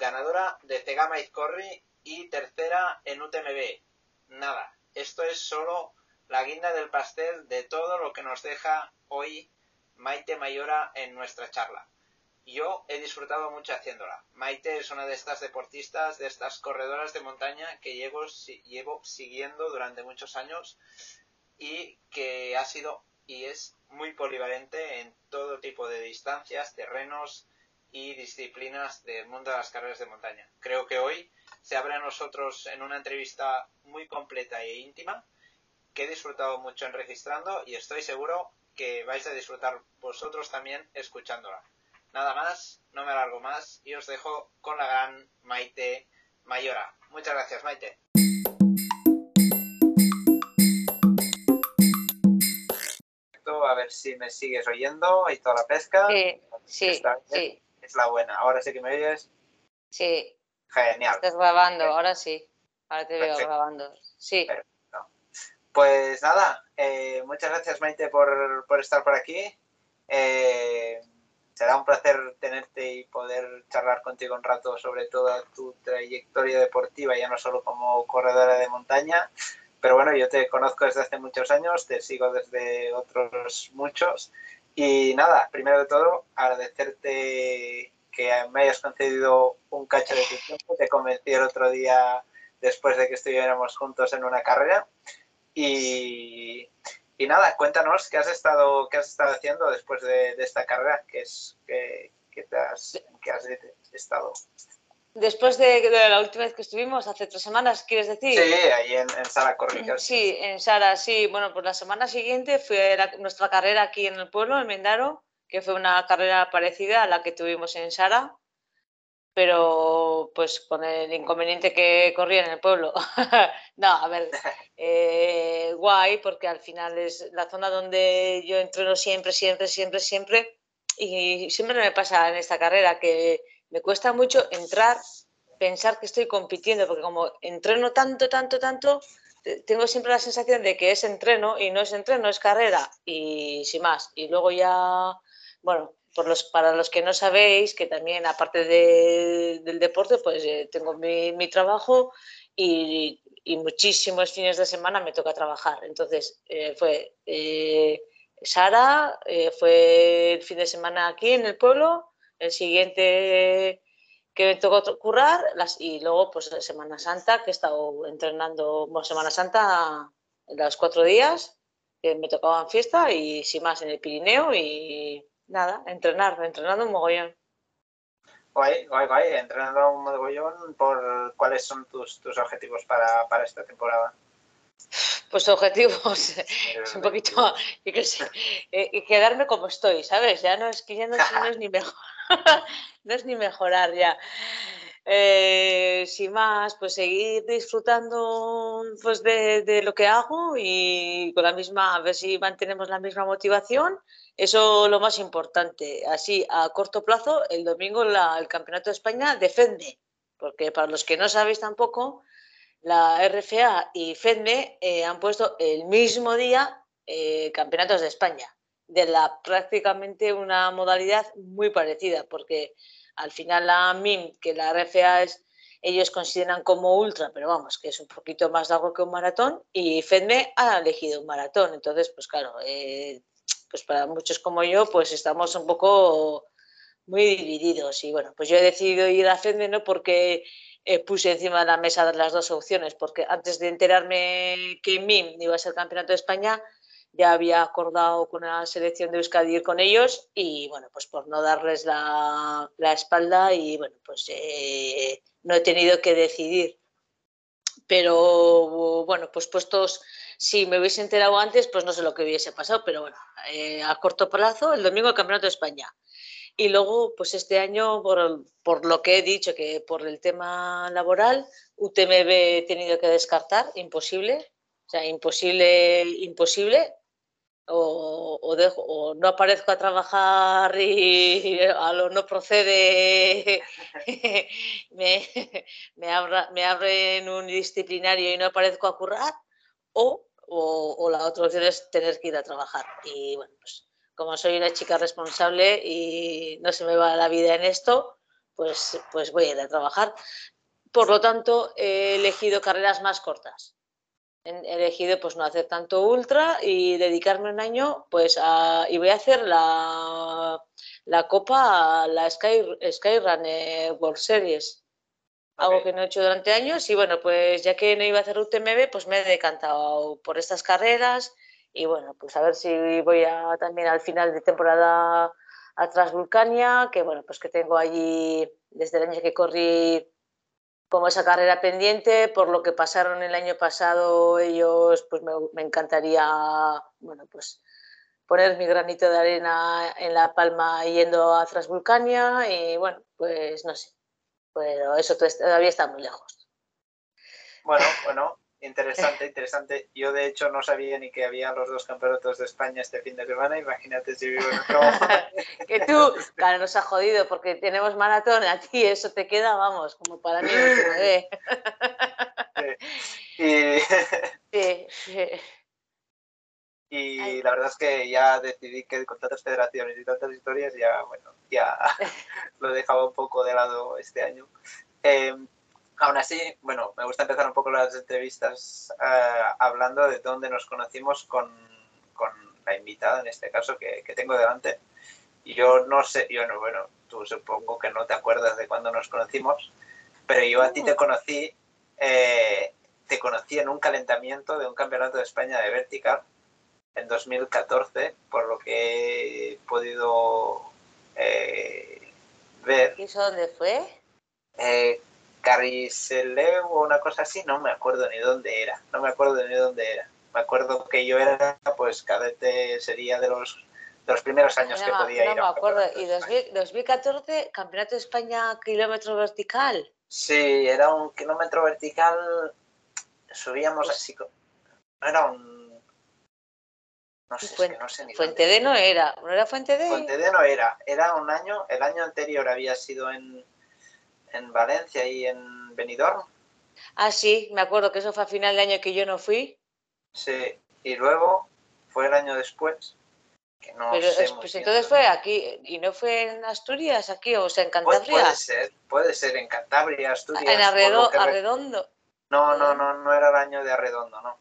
ganadora de Tegama Izcorri y tercera en UTMB. Nada, esto es solo la guinda del pastel de todo lo que nos deja hoy Maite Mayora en nuestra charla. Yo he disfrutado mucho haciéndola. Maite es una de estas deportistas, de estas corredoras de montaña que llevo, llevo siguiendo durante muchos años y que ha sido y es muy polivalente en todo tipo de distancias, terrenos y disciplinas del mundo de las carreras de montaña. Creo que hoy se abre a nosotros en una entrevista muy completa e íntima que he disfrutado mucho en registrando y estoy seguro que vais a disfrutar vosotros también escuchándola. Nada más, no me alargo más y os dejo con la gran Maite Mayora. Muchas gracias, Maite. A ver si me sigues oyendo y toda la pesca. Sí, sí, sí. Es la buena. Ahora sí que me oyes. Sí. Genial. Estás grabando, ahora sí. Ahora te veo grabando. Sí. Pues nada, eh, muchas gracias Maite por, por estar por aquí. Eh, será un placer tenerte y poder charlar contigo un rato sobre toda tu trayectoria deportiva, ya no solo como corredora de montaña, pero bueno, yo te conozco desde hace muchos años, te sigo desde otros muchos. Y nada, primero de todo, agradecerte que me hayas concedido un cacho de tu tiempo. Te convencí el otro día después de que estuviéramos juntos en una carrera. Y, y nada, cuéntanos qué has estado, qué has estado haciendo después de, esta carrera, que es que, te has, que has estado. Después de, la última vez que estuvimos, hace tres semanas, ¿quieres decir? Sí, ahí en, Sara Corrica. Sí, en Sara, sí. Bueno, pues la semana siguiente fue nuestra carrera aquí en el pueblo, en Mendaro, que fue una carrera parecida a la que tuvimos en Sara, pero pues con el inconveniente que corría en el pueblo. no, a ver, eh, guay, porque al final es la zona donde yo entreno siempre, siempre, siempre, siempre, y siempre me pasa en esta carrera que me cuesta mucho entrar, pensar que estoy compitiendo, porque como entreno tanto, tanto, tanto, tengo siempre la sensación de que es entreno y no es entreno, es carrera y sin más. Y luego ya, bueno, para los que no sabéis, que también aparte del deporte, pues eh, tengo mi, trabajo y, muchísimos fines de semana me toca trabajar. Entonces, eh, fue eh, Sara, fue el fin de semana aquí en el pueblo el siguiente que me tocó currar las, y luego pues Semana Santa, que he estado entrenando, bueno, Semana Santa los cuatro días, que me tocaban fiesta y sin más en el Pirineo y nada, entrenar, entrenando un mogollón. Guay, guay, guay, entrenando un mogollón, ¿por cuáles son tus, tus objetivos para, para esta temporada? Pues objetivos es un poquito, eh, quedarme como estoy, ¿sabes? Ya no es que ya no es ni mejor. no es ni mejorar ya. Eh, sin más, pues seguir disfrutando pues, de, lo que hago y con la misma, a ver si mantenemos la misma motivación. Eso lo más importante. Así, a corto plazo, el domingo el Campeonato de España defende, porque para los que no sabéis tampoco, la RFA y FEDME eh, han puesto el mismo día eh, Campeonatos de España de la prácticamente una modalidad muy parecida, porque al final la MIM, que la RFA es, ellos consideran como ultra, pero vamos, que es un poquito más largo que un maratón, y FEDME ha elegido un maratón. Entonces, pues claro, eh, pues para muchos como yo, pues estamos un poco muy divididos. Y bueno, pues yo he decidido ir a FEDME no porque eh, puse encima de la mesa las dos opciones, porque antes de enterarme que MIM iba a ser campeonato de España, ya había acordado con la selección de Euskadi ir con ellos y bueno, pues por no darles la, espalda y bueno, pues eh, no he tenido que decidir. Pero bueno, pues puestos, si me hubiese enterado antes, pues no sé lo que hubiese pasado, pero bueno, eh, a corto plazo, el domingo el Campeonato de España. Y luego, pues este año, por, por, lo que he dicho, que por el tema laboral, UTMB he tenido que descartar, imposible, o sea, imposible, imposible, o, o no aparezco a trabajar y a lo no procede, me, me, abra, me abren un disciplinario y no aparezco a currar, o, o, la otra opción es tener que ir a trabajar. Y bueno, pues como soy una chica responsable y no se me va la vida en esto, pues, pues voy a ir a trabajar. Por lo tanto, he elegido carreras más cortas. He elegido pues no hacer tanto ultra y dedicarme un año pues a, y voy a hacer la, la copa, la Sky, Skyrunner World Series. Algo que no he hecho durante años y bueno, pues ya que no iba a hacer UTMB, pues me he decantado por estas carreras y bueno, pues a ver si voy a, también al final de temporada a Transvulcania, que bueno, pues que tengo allí desde el año que corrí como esa carrera pendiente, por lo que pasaron el año pasado ellos, pues me, encantaría, bueno, pues poner mi granito de arena en La Palma yendo a Transvulcania y bueno, pues no sé, pero eso todavía está muy lejos. Bueno, bueno, Interesante, interesante. Yo de hecho no sabía ni que había los dos campeonatos de España este fin de semana. Imagínate si vivo en otro. que tú, claro, nos ha jodido porque tenemos maratón, a ti eso te queda, vamos, como para mí. sí. Y... Y la verdad es que ya decidí que con tantas federaciones y tantas historias, ya, bueno, ya lo he dejado un poco de lado este año. Eh, Aún así, bueno, me gusta empezar un poco las entrevistas eh, hablando de dónde nos conocimos con, con, la invitada, en este caso, que, que, tengo delante. Yo no sé, yo no, bueno, tú supongo que no te acuerdas de cuándo nos conocimos, pero yo a ti te conocí, eh, te conocí en un calentamiento de un campeonato de España de vertical en 2014, por lo que he podido eh, ver. ¿Y eso dónde fue? Eh, Carriceleu o una cosa así, no me acuerdo ni dónde era, no me acuerdo ni dónde era. Me acuerdo que yo era, pues cadete sería de los, de los primeros años que podía no ir. No me acuerdo. ¿Y 2014, Campeonato de España kilómetro vertical? Sí, era un kilómetro vertical, subíamos pues así, era un... No sé, Fuente, no sé ni Fuente D no era, ¿no era Fuente D? Fuente D no era, era un año, el año anterior había sido en en Valencia y en Benidorm. Ah, sí, me acuerdo que eso fue a final de año que yo no fui. Sí, y luego fue el año después. Que no Pero pues entonces fue aquí, y no fue en Asturias, aquí, o sea, en pues Cantabria. puede ser, puede ser en Cantabria, Asturias. En Arredondo. No, no, no, no era el año de Arredondo, no.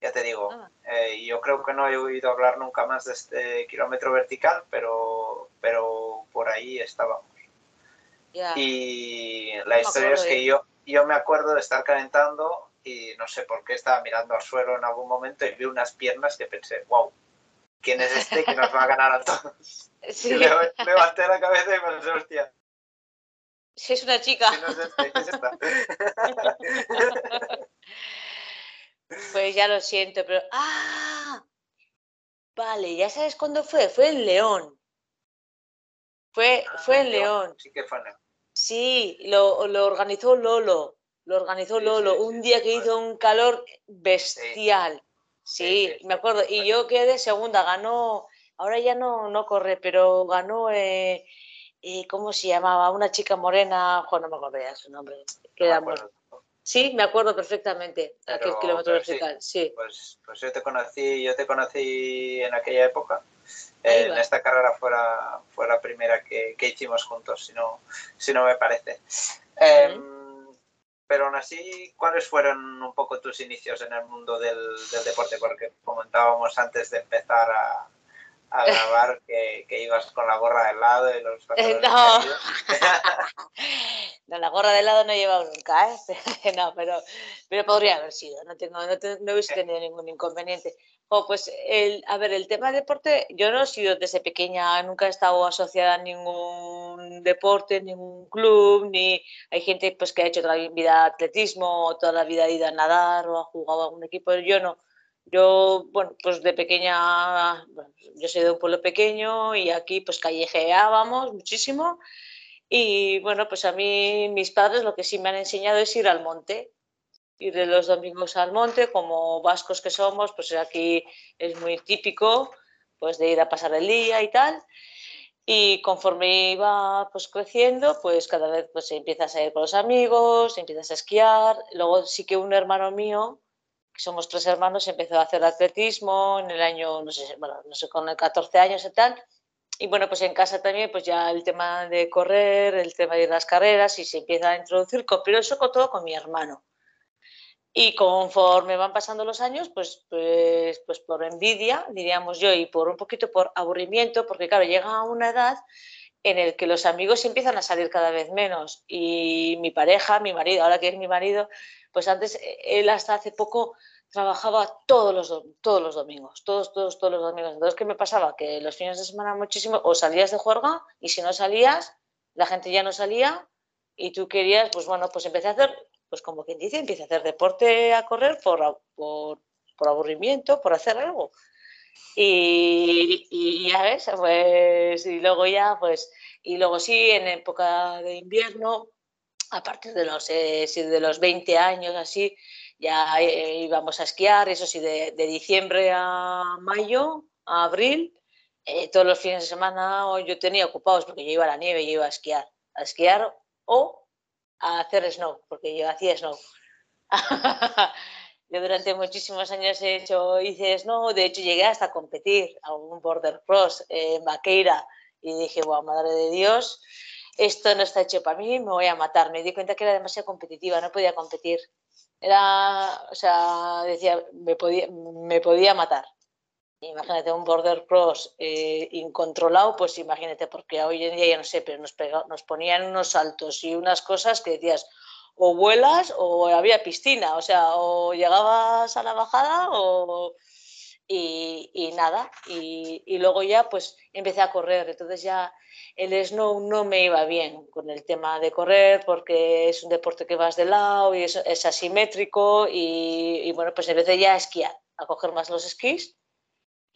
Ya te digo, ah. eh, yo creo que no he oído hablar nunca más de este kilómetro vertical, pero, pero por ahí estábamos. Y la historia es que yo, yo me acuerdo de estar calentando y no sé por qué estaba mirando al suelo en algún momento y vi unas piernas que pensé, wow, ¿quién es este que nos va a ganar a todos? Y levanté la cabeza y pensé, hostia. Si es una chica. no es este, es esta? pues ya lo siento, pero. ¡Ah! Vale, ya sabes cuándo fue. Fue en León. Fue, ah, fue en León. Sí que fue en León. Sí, lo, lo organizó Lolo, lo organizó Lolo, un día que hizo un calor bestial. Sí, me acuerdo. Y yo quedé segunda, ganó, ahora ya no, no corre, pero ganó, eh, eh, ¿cómo se llamaba? Una chica morena, no me acuerdo ya su nombre. Sí, me acuerdo perfectamente, aquel kilómetro vertical, sí. Pues, pues yo te conocí, yo te conocí en aquella época en esta carrera fuera, fue la primera que, que, hicimos juntos, si no, si no me parece. Em, pero aún así, ¿cuáles fueron un poco tus inicios en el mundo del, del deporte? Porque comentábamos antes de empezar a, a grabar que, que, ibas con la gorra de lado y los eh, no. no, la gorra de lado no he llevado nunca, ¿eh? no, pero, pero podría haber sido, no, tengo, no, no hubiese tenido ningún inconveniente. Oh, pues, el, a ver, el tema de deporte, yo no he sido desde pequeña, nunca he estado asociada a ningún deporte, ningún club, ni hay gente pues que ha hecho toda la vida atletismo, toda la vida ha ido a nadar o ha jugado a algún equipo, yo no. Yo, bueno, pues de pequeña, yo soy de un pueblo pequeño y aquí pues callejeábamos muchísimo y bueno, pues a mí mis padres lo que sí me han enseñado es ir al monte, ir de los domingos al monte, como vascos que somos, pues aquí es muy típico pues de ir a pasar el día y tal. Y conforme iba pues creciendo, pues cada vez pues empiezas a ir con los amigos, empiezas a esquiar. Luego sí que un hermano mío, que somos tres hermanos, empezó a hacer atletismo en el año, no sé, bueno, no sé, con el 14 años y tal. y bueno, pues en casa también, pues ya el tema de correr, el tema de las carreras y se empieza a introducir, pero eso con todo con mi hermano. Y conforme van pasando los años, pues, pues, pues por envidia, diríamos yo, y por un poquito por aburrimiento, porque claro, llega a una edad en el que los amigos empiezan a salir cada vez menos. Y mi pareja, mi marido, ahora que es mi marido, pues antes, él hasta hace poco trabajaba todos los, todos los domingos, todos, todos, todos los domingos. Entonces, ¿qué me pasaba? Que los fines de semana muchísimo, o salías de juerga y si no salías, la gente ya no salía y tú querías, pues bueno, pues empecé a hacer, pues como quien dice, empecé a hacer deporte a correr por, por, por aburrimiento, por hacer algo. Y, y, ya ves, pues, y luego ya, pues, y luego sí, en época de invierno, a partir de los, eh, de los 20 años, así, ya eh, íbamos a esquiar, eso sí, de, diciembre a mayo, a abril, eh, todos los fines de semana yo tenía ocupados porque yo iba a la nieve, yo iba a esquiar, a esquiar o a hacer snow, porque yo hacía snow. yo durante muchísimos años he hecho, hice snow, de hecho llegué hasta a competir a un border cross en Vaqueira y dije, wow, madre de Dios, esto no está hecho para mí, me voy a matar. Me di cuenta que era demasiado competitiva, no podía competir. Era, o sea, decía, me podía, me podía matar. Imagínate un border cross eh, incontrolado, pues imagínate, porque hoy en día ya no sé, pero nos, nos ponían unos saltos y unas cosas que decías, o vuelas o había piscina, o sea, o llegabas a la bajada o... Y, y nada, y, y, luego ya pues empecé a correr, entonces ya el snow no me iba bien con el tema de correr porque es un deporte que vas de lado y es, es asimétrico y, bueno, pues empecé ya a esquiar, a coger más los esquís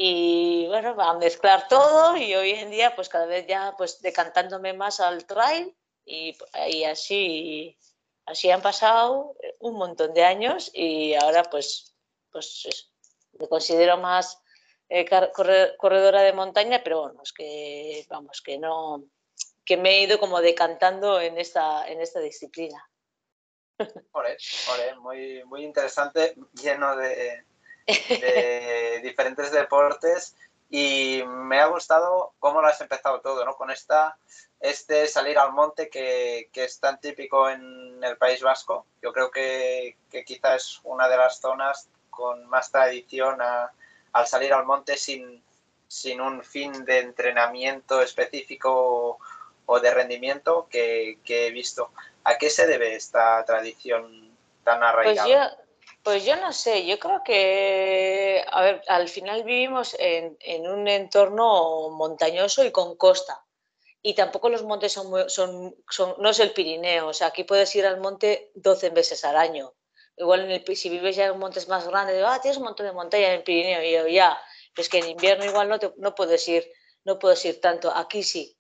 y bueno, a mezclar todo y hoy en día pues cada vez ya pues decantándome más al trail y, y así, así han pasado un montón de años y ahora pues, pues me considero más eh, corredora de montaña, pero bueno, es que vamos, que no, que me he ido como decantando en esta, en esta disciplina. muy, muy interesante, lleno de, de diferentes deportes y me ha gustado cómo lo has empezado todo, ¿no? Con esta, este salir al monte que, que es tan típico en el País Vasco. Yo creo que, que quizá es una de las zonas con más tradición a, al salir al monte sin, sin un fin de entrenamiento específico o de rendimiento que, he visto. ¿A qué se debe esta tradición tan pues arraigada? Pues yo, no sé, yo creo que, a ver, al final vivimos en, un entorno montañoso y con costa. Y tampoco los montes son, son, son, no es el Pirineo, o sea, aquí puedes ir al monte 12 veces al año igual en el, si vives ya en montes más grandes, ah, tienes un montón de montaña en el Pirineo, y yo, ya, es que en invierno igual no, te, no puedes ir, no puedes ir tanto, aquí sí.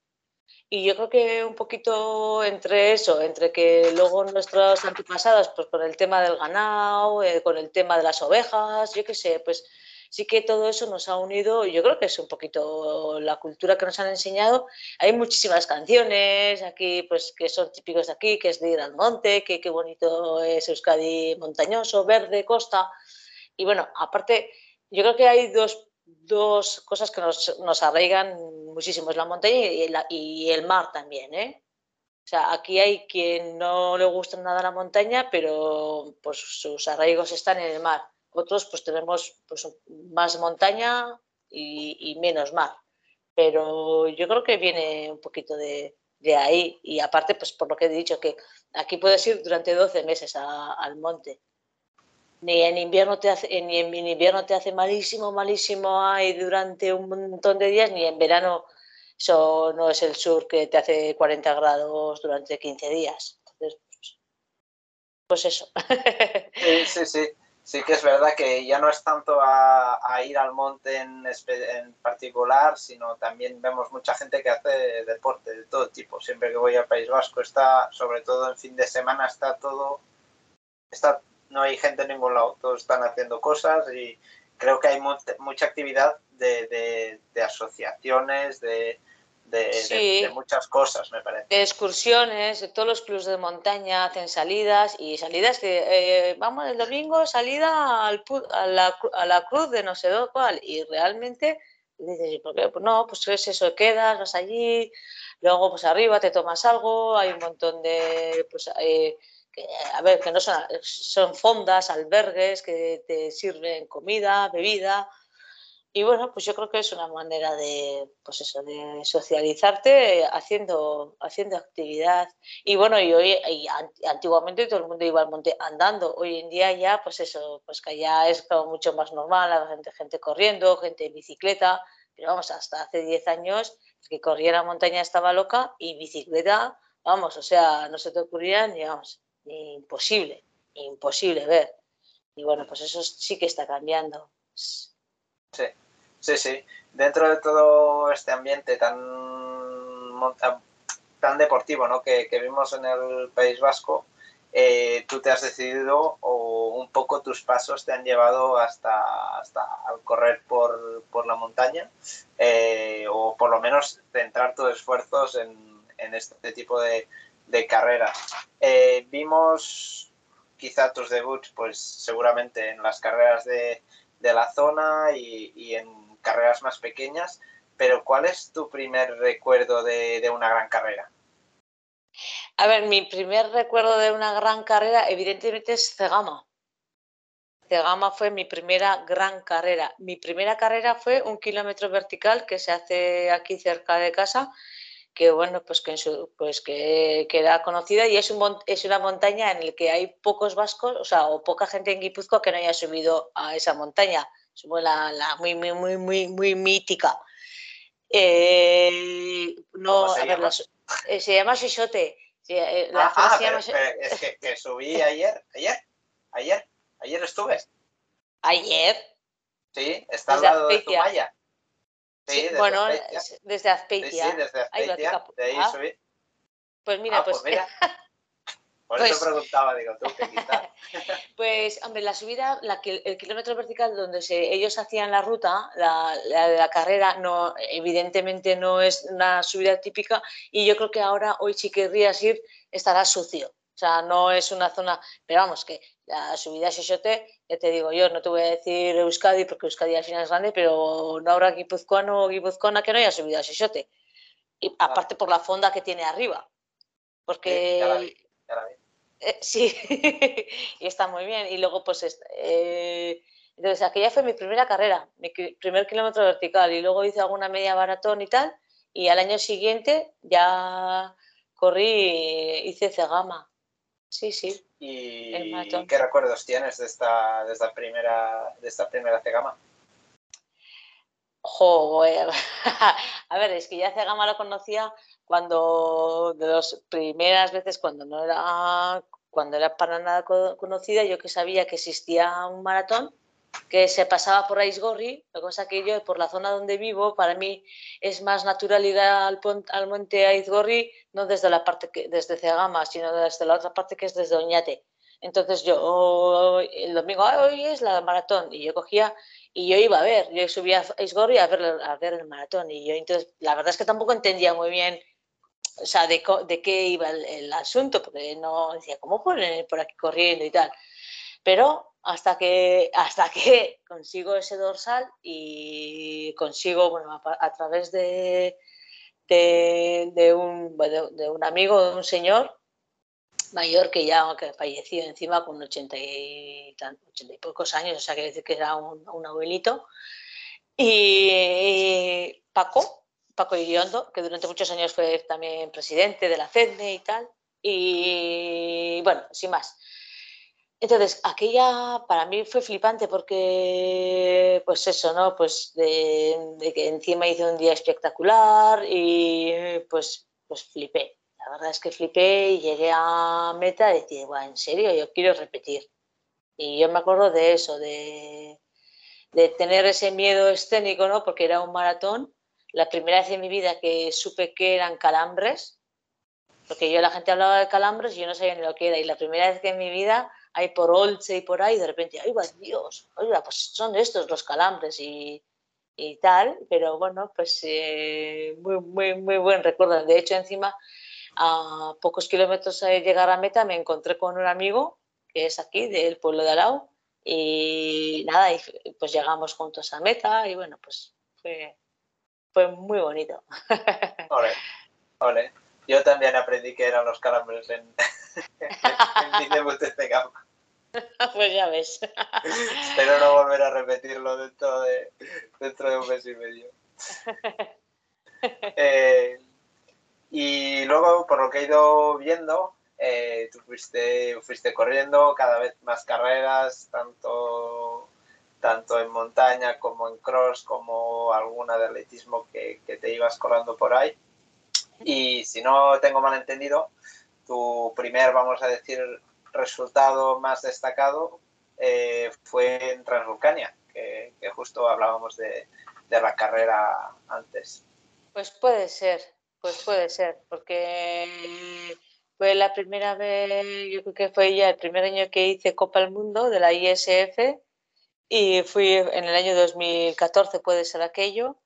Y yo creo que un poquito entre eso, entre que luego nuestros antepasados, pues con el tema del ganado, eh, con el tema de las ovejas, yo qué sé, pues sí que todo eso nos ha unido, yo creo que es un poquito la cultura que nos han enseñado. Hay muchísimas canciones aquí, pues que son típicos de aquí, que es de ir al monte, que qué bonito es Euskadi montañoso, verde, costa. Y bueno, aparte, yo creo que hay dos, dos cosas que nos, nos, arraigan muchísimo, es la montaña y, y el mar también, ¿eh? O sea, aquí hay quien no le gusta nada la montaña, pero pues sus arraigos están en el mar. Otros pues tenemos pues, más montaña y, menos mar. Pero yo creo que viene un poquito de, ahí. Y aparte, pues por lo que he dicho, que aquí puedes ir durante 12 meses al monte. Ni en invierno te hace, ni en invierno te hace malísimo, malísimo ahí durante un montón de días, ni en verano eso no es el sur que te hace 40 grados durante 15 días. Entonces, pues, pues eso. Sí, sí, sí sí que es verdad que ya no es tanto a, ir al monte en, en, particular, sino también vemos mucha gente que hace deporte de todo tipo. Siempre que voy al País Vasco está, sobre todo en fin de semana, está todo, está, no hay gente en ningún lado, todos están haciendo cosas y creo que hay mucha actividad de, de asociaciones, de, de, muchas cosas, me parece. De excursiones, todos los clubes de montaña hacen salidas y salidas que, eh, vamos, el domingo salida al, a, la, a, la, cruz de no sé cuál y realmente Y dices, ¿por qué? Pues no, pues es eso, quedas, vas allí, luego pues arriba te tomas algo, hay un montón de, pues, eh, a ver, que no son, son fondas, albergues que te sirven comida, bebida, y bueno, pues yo creo que es una manera de, pues eso, de socializarte haciendo, haciendo actividad. Y bueno, y hoy, antiguamente todo el mundo iba al monte andando. Hoy en día ya, pues eso, pues que ya es como mucho más normal, la gente, gente corriendo, gente en bicicleta. Pero vamos, hasta hace 10 años, que corría la montaña estaba loca y bicicleta, vamos, o sea, no se te ocurría ni, vamos, imposible, imposible ver. Y bueno, pues eso sí que está cambiando. Sí, sí, sí. Dentro de todo este ambiente tan, tan deportivo ¿no? que, vimos en el País Vasco, eh, tú te has decidido o un poco tus pasos te han llevado hasta, hasta al correr por, por la montaña eh, o por lo menos centrar tus esfuerzos en, en este tipo de, de carreras. Eh, vimos quizá tus debuts pues seguramente en las carreras de, de la zona y, en carreras más pequeñas, pero ¿cuál es tu primer recuerdo de, una gran carrera? A ver, mi primer recuerdo de una gran carrera evidentemente es Cegama. Cegama fue mi primera gran carrera. Mi primera carrera fue un kilómetro vertical que se hace aquí cerca de casa, que bueno, pues que, pues que, era conocida y es, un, es una montaña en la que hay pocos vascos, o sea, o poca gente en Guipúzcoa que no haya subido a esa montaña. Es la, la muy, muy, muy, muy, muy mítica. Eh, no, se, a llama? Ver, eh, se llama Xixote. Eh, la ah, ah se llama... es que, que, subí ayer, ayer, ayer, ayer estuve. ¿Ayer? Sí, está al lado de tu Sí, bueno, desde Azpeitia. Sí, desde Azpeitia, de ahí ah. subí. Pues mira, ah, pues, pues mira. Por eso pues preguntaba, digo, tú qué quizás. pues, hombre, la subida, la, el kilómetro vertical donde se, ellos hacían la ruta, la, la, la, carrera, no, evidentemente no es una subida típica y yo creo que ahora, hoy si querrías ir, estará sucio. O sea, no es una zona, pero vamos, que la subida a Xixote, ya te digo yo, no te voy a decir Euskadi, porque Euskadi al final es grande, pero no habrá guipuzcoano o guipuzcoana que no haya subido a Xixote. Y aparte por la fonda que tiene arriba. Porque... Sí, y está muy bien. Y luego, pues, eh, entonces aquella fue mi primera carrera, mi primer kilómetro vertical. Y luego hice alguna media maratón y tal. Y al año siguiente ya corrí, hice Cegama. Sí, sí. ¿Y qué recuerdos tienes de esta, de esta primera, de esta primera Cegama? Joder. A ver, es que ya Cegama lo conocía cuando, de las primeras veces, cuando no era, cuando era para nada conocida, yo que sabía que existía un maratón que se pasaba por Aisgorri, la cosa que yo, por la zona donde vivo, para mí es más natural ir al, al monte Aizgorri, no desde la parte que, desde Cegama, sino desde la otra parte que es desde Oñate. Entonces yo, el domingo, hoy es la maratón, y yo cogía y yo iba a ver, yo subía a Aizgorri a ver, a ver el maratón, y yo entonces, la verdad es que tampoco entendía muy bien o sea, de, de qué iba el, asunto, porque no decía, ¿cómo ponen por aquí corriendo y tal? Pero hasta que, hasta que consigo ese dorsal y consigo, bueno, a, través de, de, un, de, un amigo, de un señor mayor que ya que falleció encima con 80 y, 80 y pocos años, o sea, decir que era un, abuelito. Y Paco, Paco Iriondo, que durante muchos años fue también presidente de la CEDME y tal. Y bueno, sin más. Entonces, aquella para mí fue flipante porque, pues eso, ¿no? Pues de, que encima hice un día espectacular y pues, pues flipé. La verdad es que flipé y llegué a meta y decía, bueno, en serio, yo quiero repetir. Y yo me acuerdo de eso, de, de tener ese miedo escénico, ¿no? Porque era un maratón. La primera vez en mi vida que supe que eran calambres, porque yo la gente hablaba de calambres y yo no sabía ni lo que era. Y la primera vez que en mi vida hay por Olche y por ahí, de repente, ¡ay, va Dios! Oiga, pues son estos los calambres y, y tal, pero bueno, pues eh, muy, muy, muy buen recuerdo. De hecho, encima, a pocos kilómetros de llegar a meta, me encontré con un amigo que es aquí, del pueblo de Alau, y nada, y pues llegamos juntos a meta y bueno, pues fue, fue muy bonito. Ole, ole. Yo también aprendí que eran los calambres en, en mi debut de gama. Pues ya ves. Espero no volver a repetirlo dentro de, dentro de un mes y medio. Eh, y luego, por lo que he ido viendo, eh, tú fuiste, fuiste corriendo cada vez más carreras, tanto, tanto en montaña como en cross, como alguna de atletismo que, que te ibas colando por ahí. Y si no tengo mal entendido, tu primer, vamos a decir, resultado más destacado eh, fue en Transvulcania, que, justo hablábamos de, de, la carrera antes. Pues puede ser, pues puede ser, porque fue la primera vez, yo creo que fue ya el primer año que hice Copa del Mundo de la ISF y fui en el año 2014, puede ser aquello,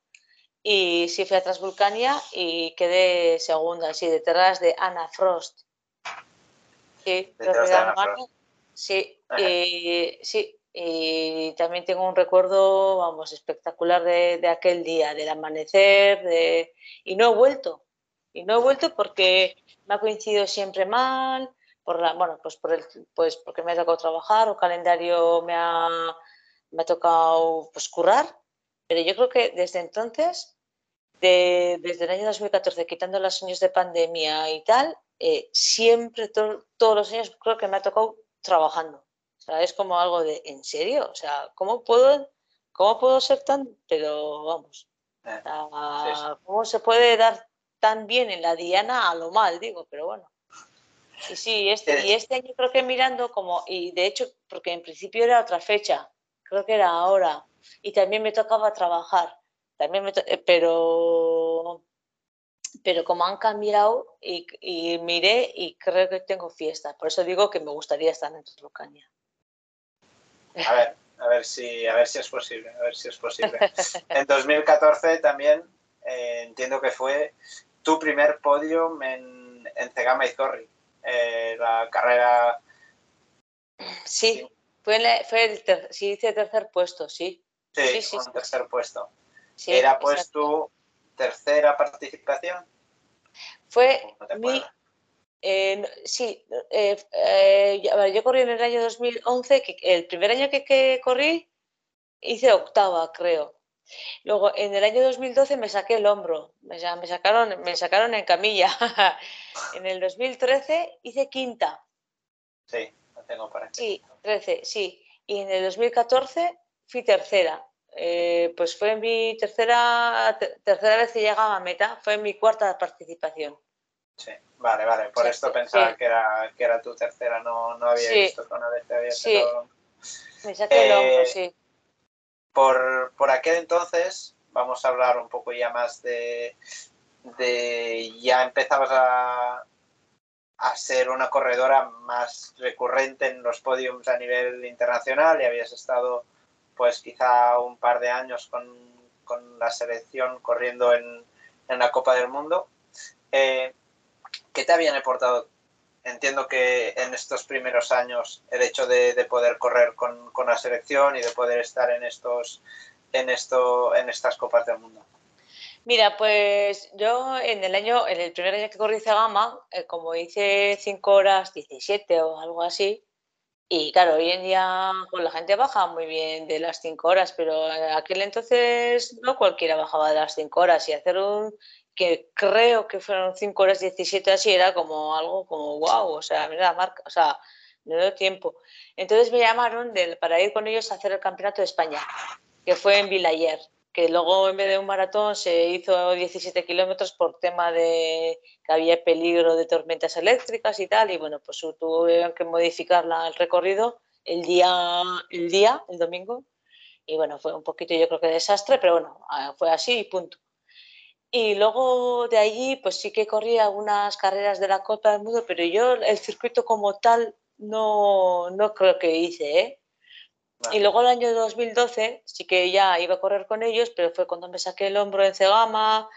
y sí fui a Transvulcania y quedé segunda, así detrás de Ana Frost. Sí, Frost. Sí, y, sí, y también tengo un recuerdo, vamos, espectacular de, de aquel día, del amanecer, de... y no he vuelto. Y no he vuelto porque me ha coincidido siempre mal, por la, bueno, pues, por el, pues porque me ha tocado trabajar o calendario me ha, me ha tocado pues, currar pero yo creo que desde entonces, de, desde el año 2014, quitando los años de pandemia y tal, eh, siempre, to, todos los años, creo que me ha tocado trabajando. O sea, es como algo de, ¿en serio? O sea, ¿cómo puedo, cómo puedo ser tan, pero vamos, sea, ¿cómo se puede dar tan bien en la diana a lo mal, digo, pero bueno. Sí, sí, este, y este año creo que mirando como, y de hecho, porque en principio era otra fecha, creo que era ahora, y también me tocaba trabajar, también me eh, pero, pero como han cambiado y, y, miré y creo que tengo fiesta, por eso digo que me gustaría estar en Translucania. A ver, a ver si, a ver si es posible, a ver si es posible. En 2014 también eh, entiendo que fue tu primer podio en, en Cegama y Zorri, eh, la carrera. Sí, fue, el, fue el ter, sí, hice tercer puesto, sí. Sí, sí, sí, un tercer puesto. ¿Era pues tu tercera participación? Fue no mi... Eh, sí, eh, eh, yo corrí en el año 2011, que el primer año que, que, corrí hice octava, creo. Luego, en el año 2012 me saqué el hombro, me, me sacaron, me sacaron en camilla. en el 2013 hice quinta. Sí, lo tengo por aquí. Sí, 13, sí. Y en el 2014 fui tercera. Eh, pues fue mi tercera, tercera vez que llegaba a meta, fue mi cuarta participación. Sí, vale, vale, por sí, esto sí, pensaba sí. Que, era, que era tu tercera, no, no había visto que una vez te había Sí, todo... me saqué eh, el hombro, sí. Por, por aquel entonces, vamos a hablar un poco ya más de, de ya empezabas a, a ser una corredora más recurrente en los podiums a nivel internacional y habías estado pues quizá un par de años con, con la selección corriendo en, en, la Copa del Mundo. Eh, ¿Qué te habían aportado? Entiendo que en estos primeros años el hecho de, de poder correr con, con, la selección y de poder estar en, estos, en, esto, en estas Copas del Mundo. Mira, pues yo en el año, en el primer año que corrí Cegama, eh, como hice 5 horas 17 o algo así, y claro, hoy en día pues, la gente baja muy bien de las 5 horas, pero aquel entonces no cualquiera bajaba de las 5 horas y hacer un que creo que fueron 5 horas 17 así era como algo como wow, o sea, mira la marca, o sea, no dio tiempo. Entonces me llamaron de, para ir con ellos a hacer el campeonato de España, que fue en Vilayer que luego en vez de un maratón se hizo 17 kilómetros por tema de que había peligro de tormentas eléctricas y tal, y bueno, pues tuvieron que modificar el recorrido el día, el día, el domingo, y bueno, fue un poquito yo creo que desastre, pero bueno, ah, fue así y punto. Y luego de allí, pues sí que corrí algunas carreras de la Copa del Mundo, pero yo el circuito como tal no, no creo que hice, ¿eh? Y luego el año 2012 sí que ya iba a correr con ellos, pero fue cuando me saqué el hombro en Cegama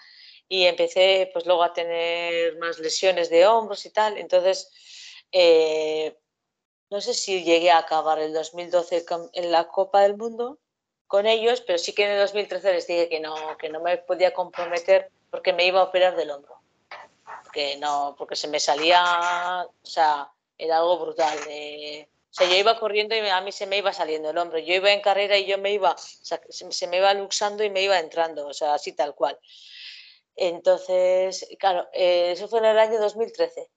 y empecé pues luego a tener más lesiones de hombros y tal. Entonces, eh, no sé si llegué a acabar el 2012 en la Copa del Mundo, con ellos, pero sí que en el 2013 les dije que no, que no me podía comprometer porque me iba a operar del hombro. Que no, porque se me salía, o sea, era algo brutal. o sea, yo iba corriendo y a mí se me iba saliendo el hombro. Yo iba en carrera y yo me iba, o sea, se, me iba luxando y me iba entrando, o sea, así tal cual. Entonces, claro, eh, eso fue en el año 2013.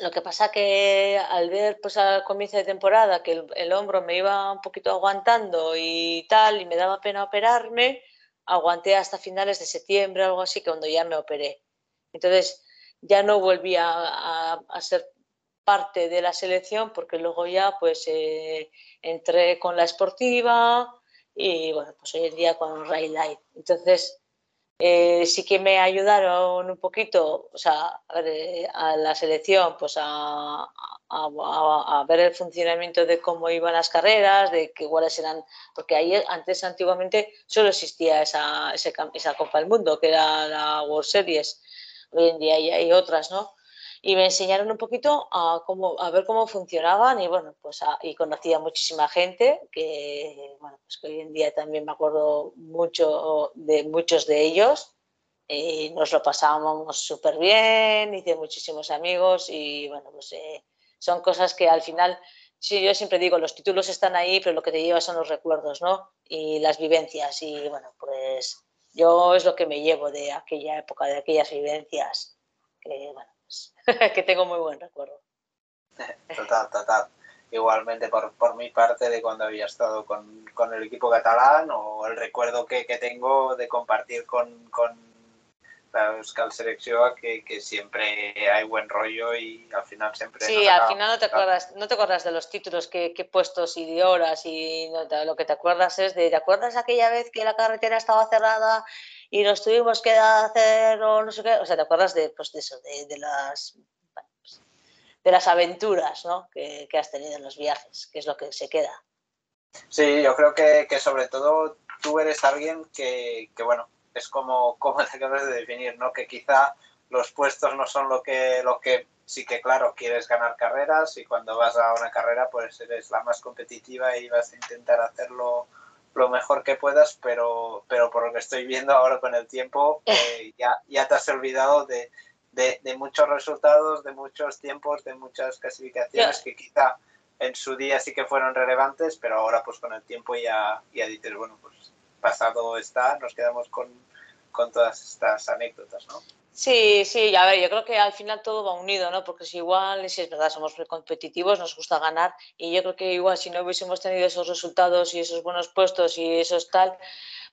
Lo que pasa que al ver pues al comienzo de temporada que el, hombro me iba un poquito aguantando y tal, y me daba pena operarme, aguanté hasta finales de septiembre, algo así, que cuando ya me operé. Entonces ya no volví a, ser parte de la selección porque luego ya pues eh, entré con la esportiva y bueno, pues hoy en día con Ray Light. Entonces eh, sí que me ayudaron un poquito, o sea, a, eh, la selección, pues a, ver el funcionamiento de cómo iban las carreras, de que cuáles eran, porque ahí antes antiguamente solo existía esa, esa Copa del Mundo, que era la World Series, hoy en día hay otras, ¿no? Y me enseñaron un poquito a, cómo, a ver cómo funcionaban y bueno, pues y conocía muchísima gente que, bueno, pues que hoy en día también me acuerdo mucho de muchos de ellos y nos lo pasábamos súper bien, hice muchísimos amigos y bueno, pues eh, son cosas que al final, sí, yo siempre digo, los títulos están ahí, pero lo que te lleva son los recuerdos, ¿no? Y las vivencias y bueno, pues yo es lo que me llevo de aquella época, de aquellas vivencias, que bueno, que tengo muy buen recuerdo. Total, total. Igualmente por, por mi parte de cuando había estado con, con el equipo catalán o el recuerdo que, que tengo de compartir con, con la Euskal Selección que, que, siempre hay buen rollo y al final siempre... Sí, al final no te, acuerdas, no te acuerdas de los títulos que, que puestos y de horas y lo que te acuerdas es de, ¿te acuerdas aquella vez que la carretera estaba cerrada y nos tuvimos que hacer o no sé qué, o sea, te acuerdas de, pues de eso, de, las pues, de las aventuras ¿no? que, has tenido en los viajes, que es lo que se queda. Sí, yo creo que, que sobre todo tú eres alguien que, que, bueno, es como, como te acabas de definir, ¿no? Que quizá los puestos no son lo que, lo que sí que, claro, quieres ganar carreras y cuando vas a una carrera, pues eres la más competitiva y vas a intentar hacerlo lo mejor que puedas, pero, pero por lo que estoy viendo ahora con el tiempo, eh, ya, ya te has olvidado de, de, muchos resultados, de muchos tiempos, de muchas clasificaciones que quizá en su día sí que fueron relevantes, pero ahora pues con el tiempo ya, ya dices, bueno, pues pasado está, nos quedamos con, con todas estas anécdotas, ¿no? Sí, sí, a ver, yo creo que al final todo va unido, ¿no? Porque si igual, si es verdad, somos competitivos, nos gusta ganar y yo creo que igual si no hubiésemos tenido esos resultados y esos buenos puestos y esos tal,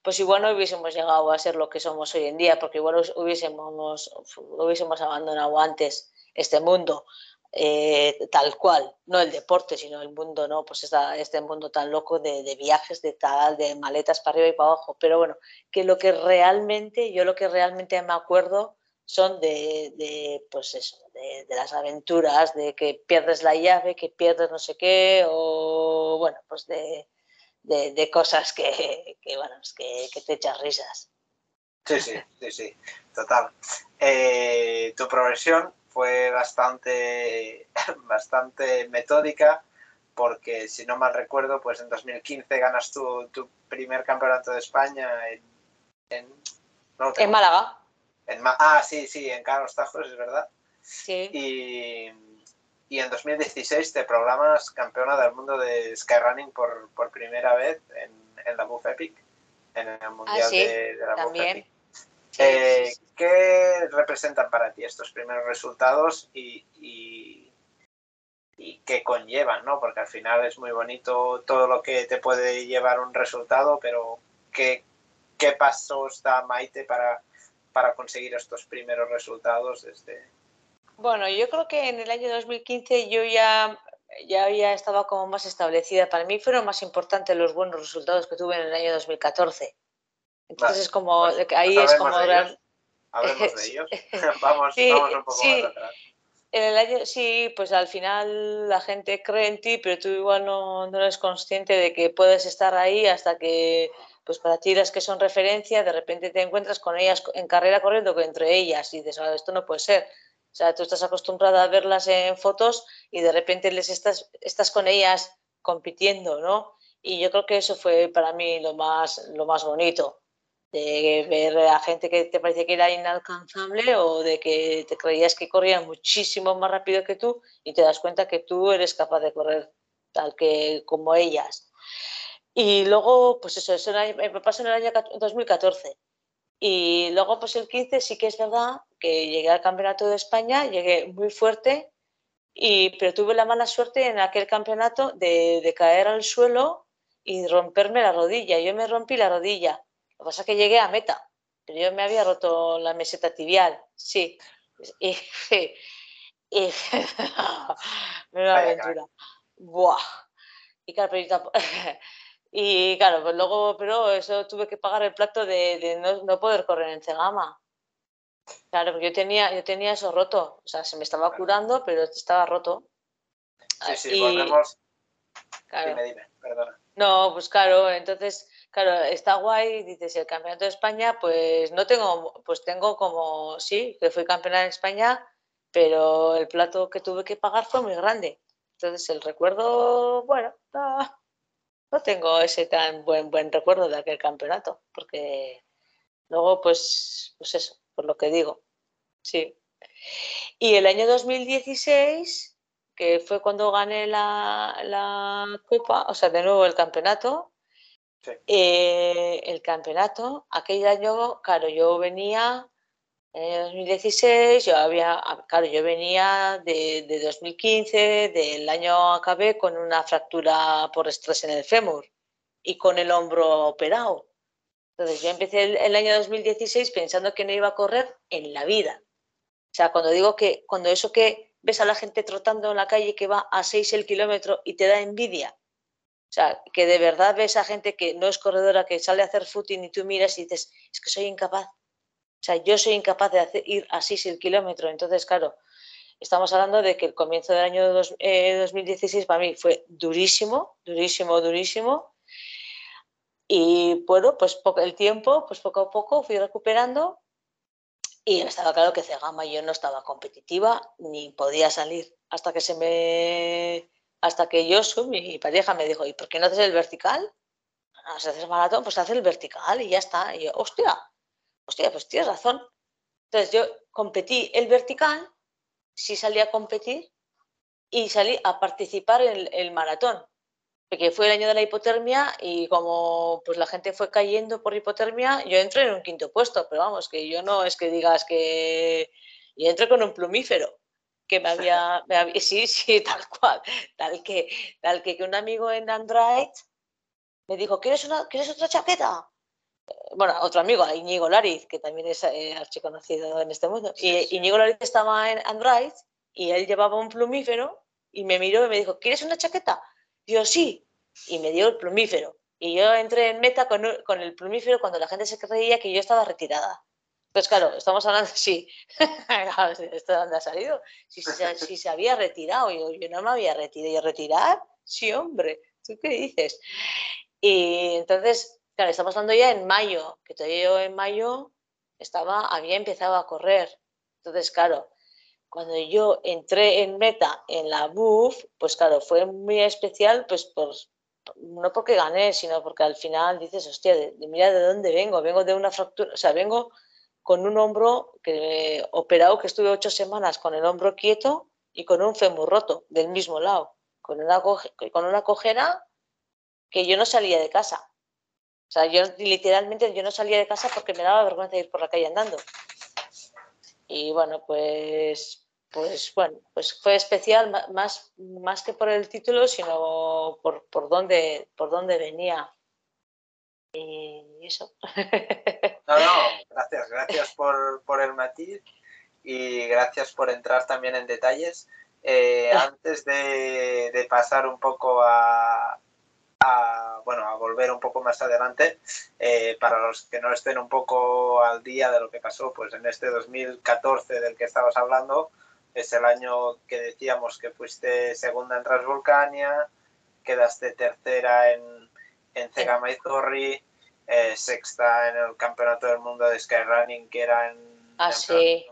pues igual no hubiésemos llegado a ser lo que somos hoy en día, porque igual hubiésemos, hubiésemos abandonado antes este mundo. Eh, tal cual, no el deporte, sino el mundo, ¿no? Pues este mundo tan loco de, de, viajes, de tal, de maletas para arriba y para abajo. Pero bueno, que lo que realmente, yo lo que realmente me acuerdo son de, pues eso, de, las aventuras, de que pierdes la llave, que pierdes no sé qué, o bueno, pues de, cosas que, bueno, que, te echas risas. Sí, sí, sí, sí, total. Eh, tu progresión fue bastante, bastante metódica porque si no mal recuerdo, pues en 2015 ganas tu, tu primer campeonato de España en, en, en Málaga ah, sí, sí, en Carlos Tajos, es verdad. Sí. Y, y, en 2016 te programas campeona del mundo de Skyrunning por, por primera vez en, en la Buff Epic, en el Mundial ah, de, la También. Buff Epic. Eh, ¿Qué representan para ti estos primeros resultados y, y, y, qué conllevan? ¿no? Porque al final es muy bonito todo lo que te puede llevar un resultado, pero ¿qué, qué pasos da Maite para, para conseguir estos primeros resultados desde... Bueno, yo creo que en el año 2015 yo ya, ya había estado como más establecida. Para mí fueron más importantes los buenos resultados que tuve en el año 2014. Entonces es como, pues, ahí es como... De ellos. Hablemos de ellos. vamos, vamos un poco más atrás. En el año, sí, pues al final la gente cree en ti, pero tú igual no, no eres consciente de que puedes estar ahí hasta que pues para ti las que son referencia, de repente te encuentras con ellas en carrera corriendo entre ellas y dices, ah, esto no puede ser. O sea, tú estás acostumbrada a verlas en fotos y de repente les estás, estás con ellas compitiendo, ¿no? Y yo creo que eso fue para mí lo más, lo más bonito, de ver a gente que te parecía que era inalcanzable o de que te creías que corría muchísimo más rápido que tú y te das cuenta que tú eres capaz de correr tal que como ellas. Y luego, pues eso, eso me pasó en el año 2014. Y luego, pues el 15 sí que es verdad que llegué al Campeonato de España, llegué muy fuerte, y, pero tuve la mala suerte en aquel campeonato de, de caer al suelo y romperme la rodilla. Yo me rompí la rodilla. Lo que pasa es que llegué a meta, pero yo me había roto la meseta tibial, sí. Y, y, aventura. Buah. Y claro, pero y claro, pues luego, pero eso tuve que pagar el plato de, de no, no, poder correr en Cegama. Claro, porque yo tenía, yo tenía eso roto. O sea, se me estaba curando, pero estaba roto. Sí, sí, y... volvemos. Claro. Dime, dime, perdona. No, pues claro, entonces, claro, está guay, dices, el campeonato de España, pues no tengo, pues tengo como, sí, que fui campeona en España, pero el plato que tuve que pagar fue muy grande. Entonces el recuerdo, bueno, no, no tengo ese tan buen, buen recuerdo de aquel campeonato, porque luego, pues, pues eso, por lo que digo, sí. Y el año 2016, que fue cuando gané la, la Copa, o sea, de nuevo el campeonato, sí. eh, el campeonato, aquel año, claro, yo venía en 2016 yo había, claro, yo venía de, de, 2015, del año acabé con una fractura por estrés en el fémur y con el hombro operado. Entonces yo empecé el, el, año 2016 pensando que no iba a correr en la vida. O sea, cuando digo que, cuando eso que ves a la gente trotando en la calle que va a 6 el kilómetro y te da envidia. O sea, que de verdad ves a gente que no es corredora, que sale a hacer footing y tú miras y dices, es que soy incapaz o sea, yo soy incapaz de hacer, ir a 6 el kilómetro. Entonces, claro, estamos hablando de que el comienzo del año dos, eh, 2016 para mí fue durísimo, durísimo, durísimo. Y bueno, pues el tiempo, pues poco a poco fui recuperando y estaba claro que Cegama yo no estaba competitiva ni podía salir hasta que se me hasta que yo mi pareja me dijo, ¿y por qué no haces el vertical? Si haces maratón, pues haces el vertical y ya está. Y yo, hostia, hostia, pues tienes razón. Entonces yo competí el vertical, sí salí a competir y salí a participar en el, maratón, porque fue el año de la hipotermia y como pues la gente fue cayendo por hipotermia, yo entré en un quinto puesto, pero vamos, que yo no es que digas que yo entré con un plumífero que me había, me había, sí, sí, tal cual, tal que, tal que, que un amigo en Android me dijo, ¿quieres, una, ¿quieres otra chaqueta? Bueno, otro amigo, Iñigo Lariz, que también es eh, archiconocido en este mundo. Y Iñigo Lariz estaba en Android y él llevaba un plumífero y me miró y me dijo, ¿quieres una chaqueta? Y yo, sí. Y me dio el plumífero. Y yo entré en meta con, con el plumífero cuando la gente se creía que yo estaba retirada. Pues claro, estamos hablando, sí, ¿esto dónde ha salido? Si, si, si se había retirado, yo, yo, no me había retirado. ¿Y retirar? Sí, hombre, ¿tú qué dices? Y entonces Claro, estamos hablando ya en mayo, que todavía yo en mayo estaba, había empezado a correr. Entonces, claro, cuando yo entré en meta en la BUF, pues claro, fue muy especial, pues por, no porque gané, sino porque al final dices, hostia, mira de dónde vengo, vengo de una fractura, o sea, vengo con un hombro que, operado que estuve ocho semanas con el hombro quieto y con un fémur roto del mismo lado, con una, con una cojera que yo no salía de casa. O sea, yo literalmente yo no salía de casa porque me daba vergüenza ir por la calle andando. Y bueno, pues, pues bueno, pues fue especial más, más que por el título, sino por, por dónde, por dónde venía. Y eso. No, no, gracias, gracias por, por el matiz y gracias por entrar también en detalles. Eh, antes de, de, pasar un poco a, a, bueno, a volver un poco más adelante, eh, para los que no estén un poco al día de lo que pasó, pues en este 2014 del que estabas hablando, es el año que decíamos que fuiste segunda en Transvolcania, quedaste tercera en, en Cegama y Zorri, eh, sexta en el Campeonato del Mundo de Skyrunning, que era en, ah, en, sí.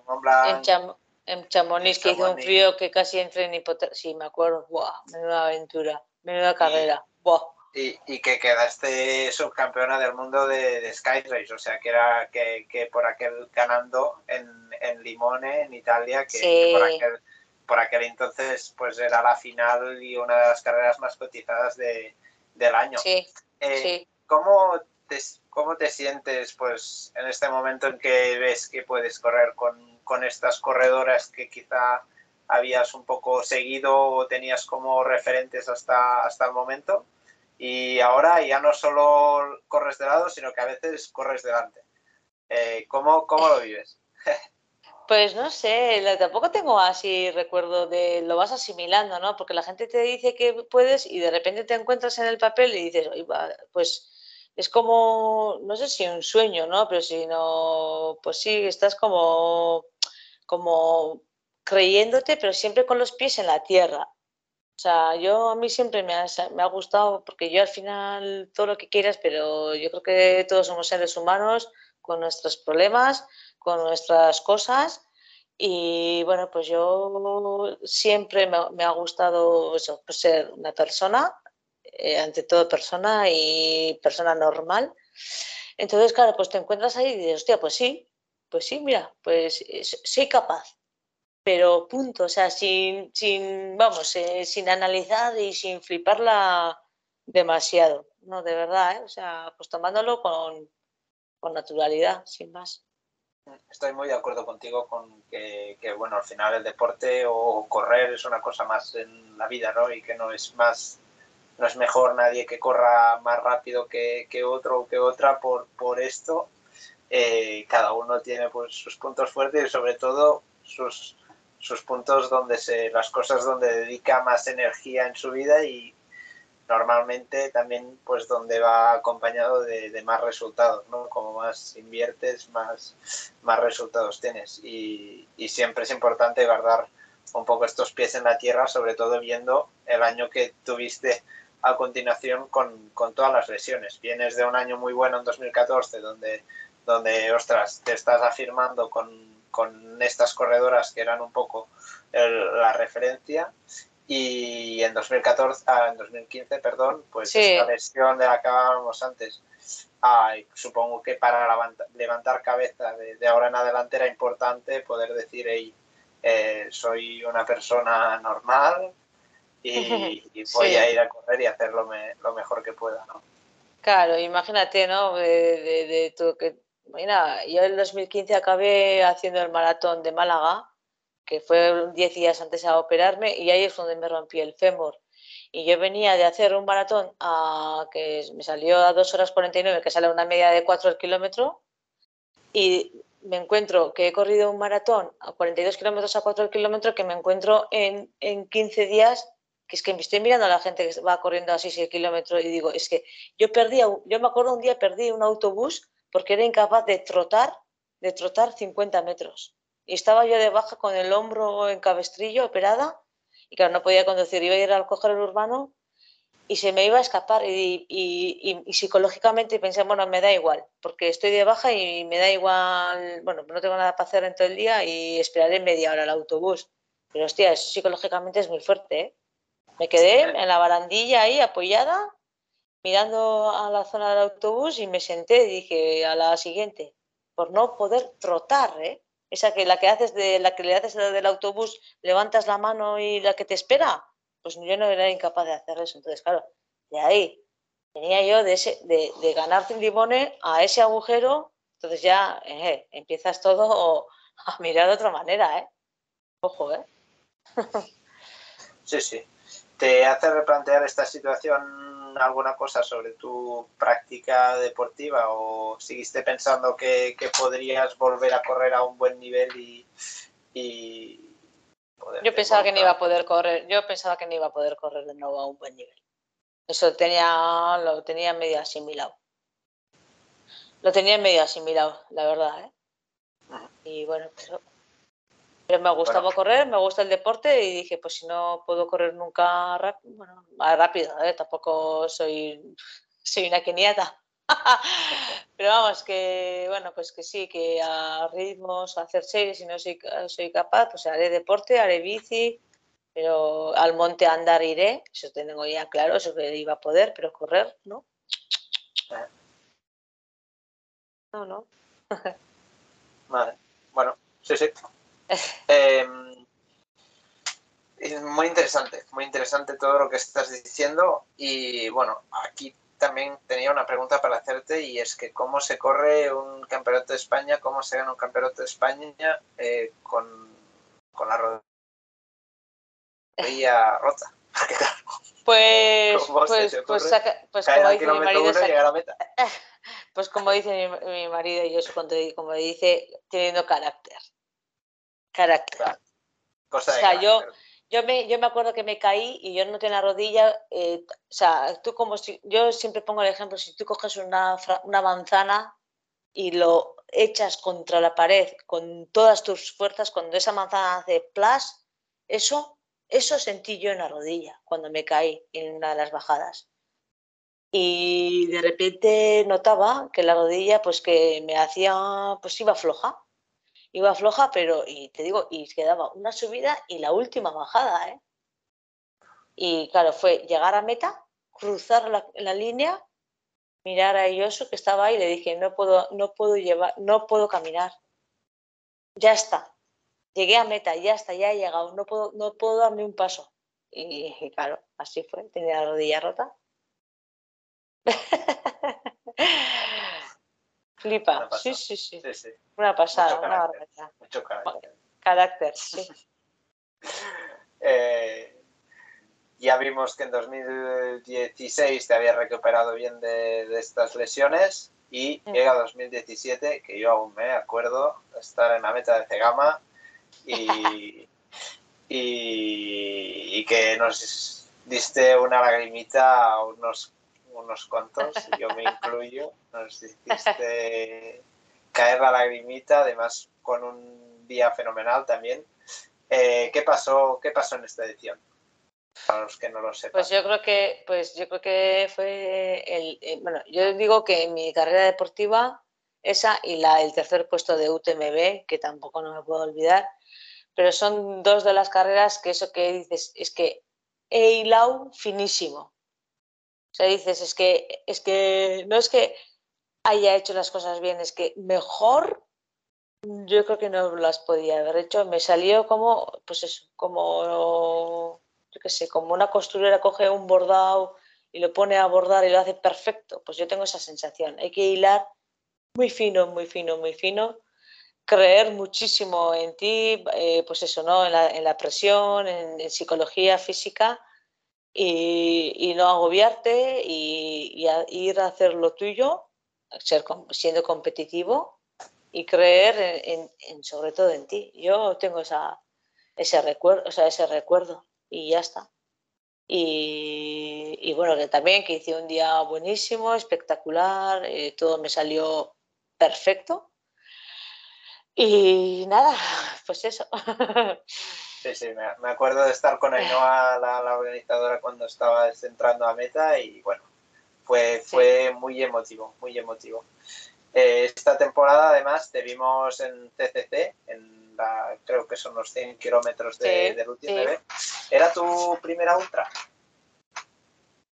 en, Cham en Chamonix, que hizo un frío que casi entré en hipotermia. Sí, me acuerdo. Menuda aventura, menuda carrera. Y, que quedaste subcampeona del mundo de, de Sky Race, o sea, que era que, por aquel ganando en, en Limone, en Italia, que, por, aquel, por, aquel, entonces pues era la final y una de las carreras más cotizadas de, del año. Sí, eh, ¿cómo, te, ¿Cómo te sientes pues en este momento en que ves que puedes correr con, con estas corredoras que quizá habías un poco seguido o tenías como referentes hasta, hasta el momento? Y ahora ya no solo corres de lado, sino que a veces corres delante. Eh, ¿cómo, ¿Cómo lo vives? Pues no sé, tampoco tengo así recuerdo de lo vas asimilando, ¿no? Porque la gente te dice que puedes y de repente te encuentras en el papel y dices, pues es como, no sé si un sueño, ¿no? Pero si no, pues sí, estás como, como creyéndote, pero siempre con los pies en la tierra. O sea, yo a mí siempre me ha, me ha, gustado, porque yo al final todo lo que quieras, pero yo creo que todos somos seres humanos con nuestros problemas, con nuestras cosas. Y bueno, pues yo siempre me, ha gustado eso, pues ser una persona, eh, ante todo persona y persona normal. Entonces, claro, pues te encuentras ahí y dices, hostia, pues sí, pues sí, mira, pues eh, soy capaz pero punto, o sea, sin, sin vamos, eh, sin analizar y sin fliparla demasiado, no, de verdad, ¿eh? o sea, pues tomándolo con, con, naturalidad, sin más. Estoy muy de acuerdo contigo con que, bueno, al final el deporte o correr es una cosa más en la vida, ¿no? Y que no es más, no es mejor nadie que corra más rápido que, que otro o que otra por, por esto. Eh, cada uno tiene pues sus puntos fuertes y sobre todo sus, sus puntos donde se, las cosas donde dedica más energía en su vida y normalmente también pues donde va acompañado de, más resultados, ¿no? Como más inviertes, más, más resultados tienes. Y, y, siempre es importante guardar un poco estos pies en la tierra, sobre todo viendo el año que tuviste a continuación con, con todas las lesiones. Vienes de un año muy bueno en 2014, donde, donde ostras, te estás afirmando con con estas corredoras que eran un poco la referencia y en 2014 ah, en 2015 perdón pues esta lesión de la que hablábamos antes supongo que para levantar cabeza de, ahora en adelante era importante poder decir hey, eh, soy una persona normal y, voy a ir a correr y hacer lo, mejor que pueda ¿no? Claro, imagínate, ¿no? De, de, de tu, que Mira, yo en 2015 acabé haciendo el maratón de Málaga, que fue 10 días antes de operarme, y ahí es donde me rompí el fémur. Y yo venía de hacer un maratón a, que me salió a 2 horas 49, que sale una media de 4 el kilómetro, y me encuentro que he corrido un maratón a 42 kilómetros a 4 el kilómetro, que me encuentro en, en 15 días que es que me estoy mirando a la gente que va corriendo así 6 kilómetros y digo, es que yo perdí, yo me acuerdo un día perdí un autobús porque era incapaz de trotar, de trotar 50 metros. Y estaba yo de baja con el hombro en cabestrillo, operada, y claro, no podía conducir, iba a ir al coger el urbano y se me iba a escapar. Y, y, psicológicamente pensé, bueno, me da igual, porque estoy de baja y me da igual, bueno, no tengo nada para hacer en todo el día y esperaré media hora al autobús. Pero hostia, eso psicológicamente es muy fuerte, ¿eh? Me quedé en la barandilla ahí apoyada mirando a la zona del autobús y me senté y dije a la siguiente, por no poder trotar, ¿eh? Esa que la que haces de la que le haces del autobús, levantas la mano y la que te espera, pues yo no era incapaz de hacer eso. Entonces, claro, de ahí tenía yo de, ese, de, de ganarte limone a ese agujero, entonces ya eh, empiezas todo a mirar de otra manera, ¿eh? Ojo, ¿eh? sí, sí. ¿Te hace replantear esta situación alguna cosa sobre tu práctica deportiva o seguiste pensando que, podrías volver a correr a un buen nivel y, yo pensaba que no iba a poder correr yo pensaba que no iba a poder correr de nuevo a un buen nivel. Eso tenía lo tenía medio asimilado. Lo tenía medio asimilado la verdad ¿eh? y bueno pero pero me gustaba correr, me gusta el deporte y dije, pues si no puedo correr nunca rápido, bueno, más rápido, ¿eh? tampoco soy, soy una keniata. Pero vamos, que bueno, pues que sí, que a ritmos, a hacer series, si no soy, soy capaz, pues haré deporte, haré bici, Pero al monte a andar iré, eso tengo ya claro, eso que iba a poder, pero correr, ¿no? No, no. vale, bueno, sí, sí. Em, es muy interesante, muy interesante todo lo que estás diciendo. Y bueno, aquí también tenía una pregunta para hacerte y es que cómo se corre un campeonato de España, cómo se gana un campeonato de España eh, con, con la rodilla rota. Pues, pues, pues, pues como dice mi marido, pues como dice mi, marido y yo como dice, teniendo carácter. Carácter. o sea, yo, yo me, yo me acuerdo que me caí y yo no tenía la rodilla, eh, o sea, tú como si, yo siempre pongo el ejemplo, si tú coges una, una manzana y lo echas contra la pared con todas tus fuerzas, cuando esa manzana hace plas, eso, eso sentí yo en la rodilla cuando me caí en una de las bajadas. Y de repente notaba que la rodilla, pues que me hacía, pues iba floja iba floja, pero, y te digo, y quedaba una subida y la última bajada, ¿eh? Y claro, fue llegar a meta, cruzar la, línea, mirar a Yosu que estaba ahí y le dije, no puedo, no puedo llevar, no puedo caminar. Ya está. Llegué a meta, ya está, ya he llegado, no puedo, no puedo darme un paso. Y, y claro, así fue, tenía la rodilla rota. Flipa, sí, sí, sí, Una pasada, una barbaridad. Mucho carácter. Carácter, sí. Eh, ya vimos que en 2016 te habías recuperado bien de, estas lesiones y llega 2017, que yo aún me acuerdo de estar en la meta de Cegama y, y, y que nos diste una lagrimita unos unos cuantos, yo me incluyo, nos hiciste caer la lagrimita, además con un día fenomenal también. Eh, ¿qué, pasó, ¿Qué pasó en esta edición? Para los que no lo sepan. Pues yo creo que, pues yo creo que fue el, bueno, yo digo que mi carrera deportiva, esa y la, el tercer puesto de UTMB, que tampoco no me puedo olvidar, pero son dos de las carreras que eso que dices es que he hilado finísimo. O sea, dices, es que, es que no es que haya hecho las cosas bien, es que mejor yo creo que no las podía haber hecho. Me salió como, pues eso, como, yo qué sé, como una costurera coge un bordado y lo pone a bordar y lo hace perfecto. Pues yo tengo esa sensación. Hay que hilar muy fino, muy fino, muy fino. Creer muchísimo en ti, eh, pues eso, ¿no? En la, en la presión, en, en psicología física y, no agobiarte y, ir a hacer lo tuyo, ser, siendo competitivo y creer en, sobre todo en ti. Yo tengo ese recuerdo, o sea, ese recuerdo y ya está. Y, bueno, que también que hice un día buenísimo, espectacular, eh, todo me salió perfecto. Y nada, pues eso. Sí, sí, me, acuerdo de estar con Ainhoa, la, organizadora, cuando estaba entrando a meta y bueno, fue, fue muy emotivo, muy emotivo. Eh, esta temporada además te vimos en CCC, en la, creo que son los 100 kilómetros de, del UTMB. ¿Era tu primera ultra?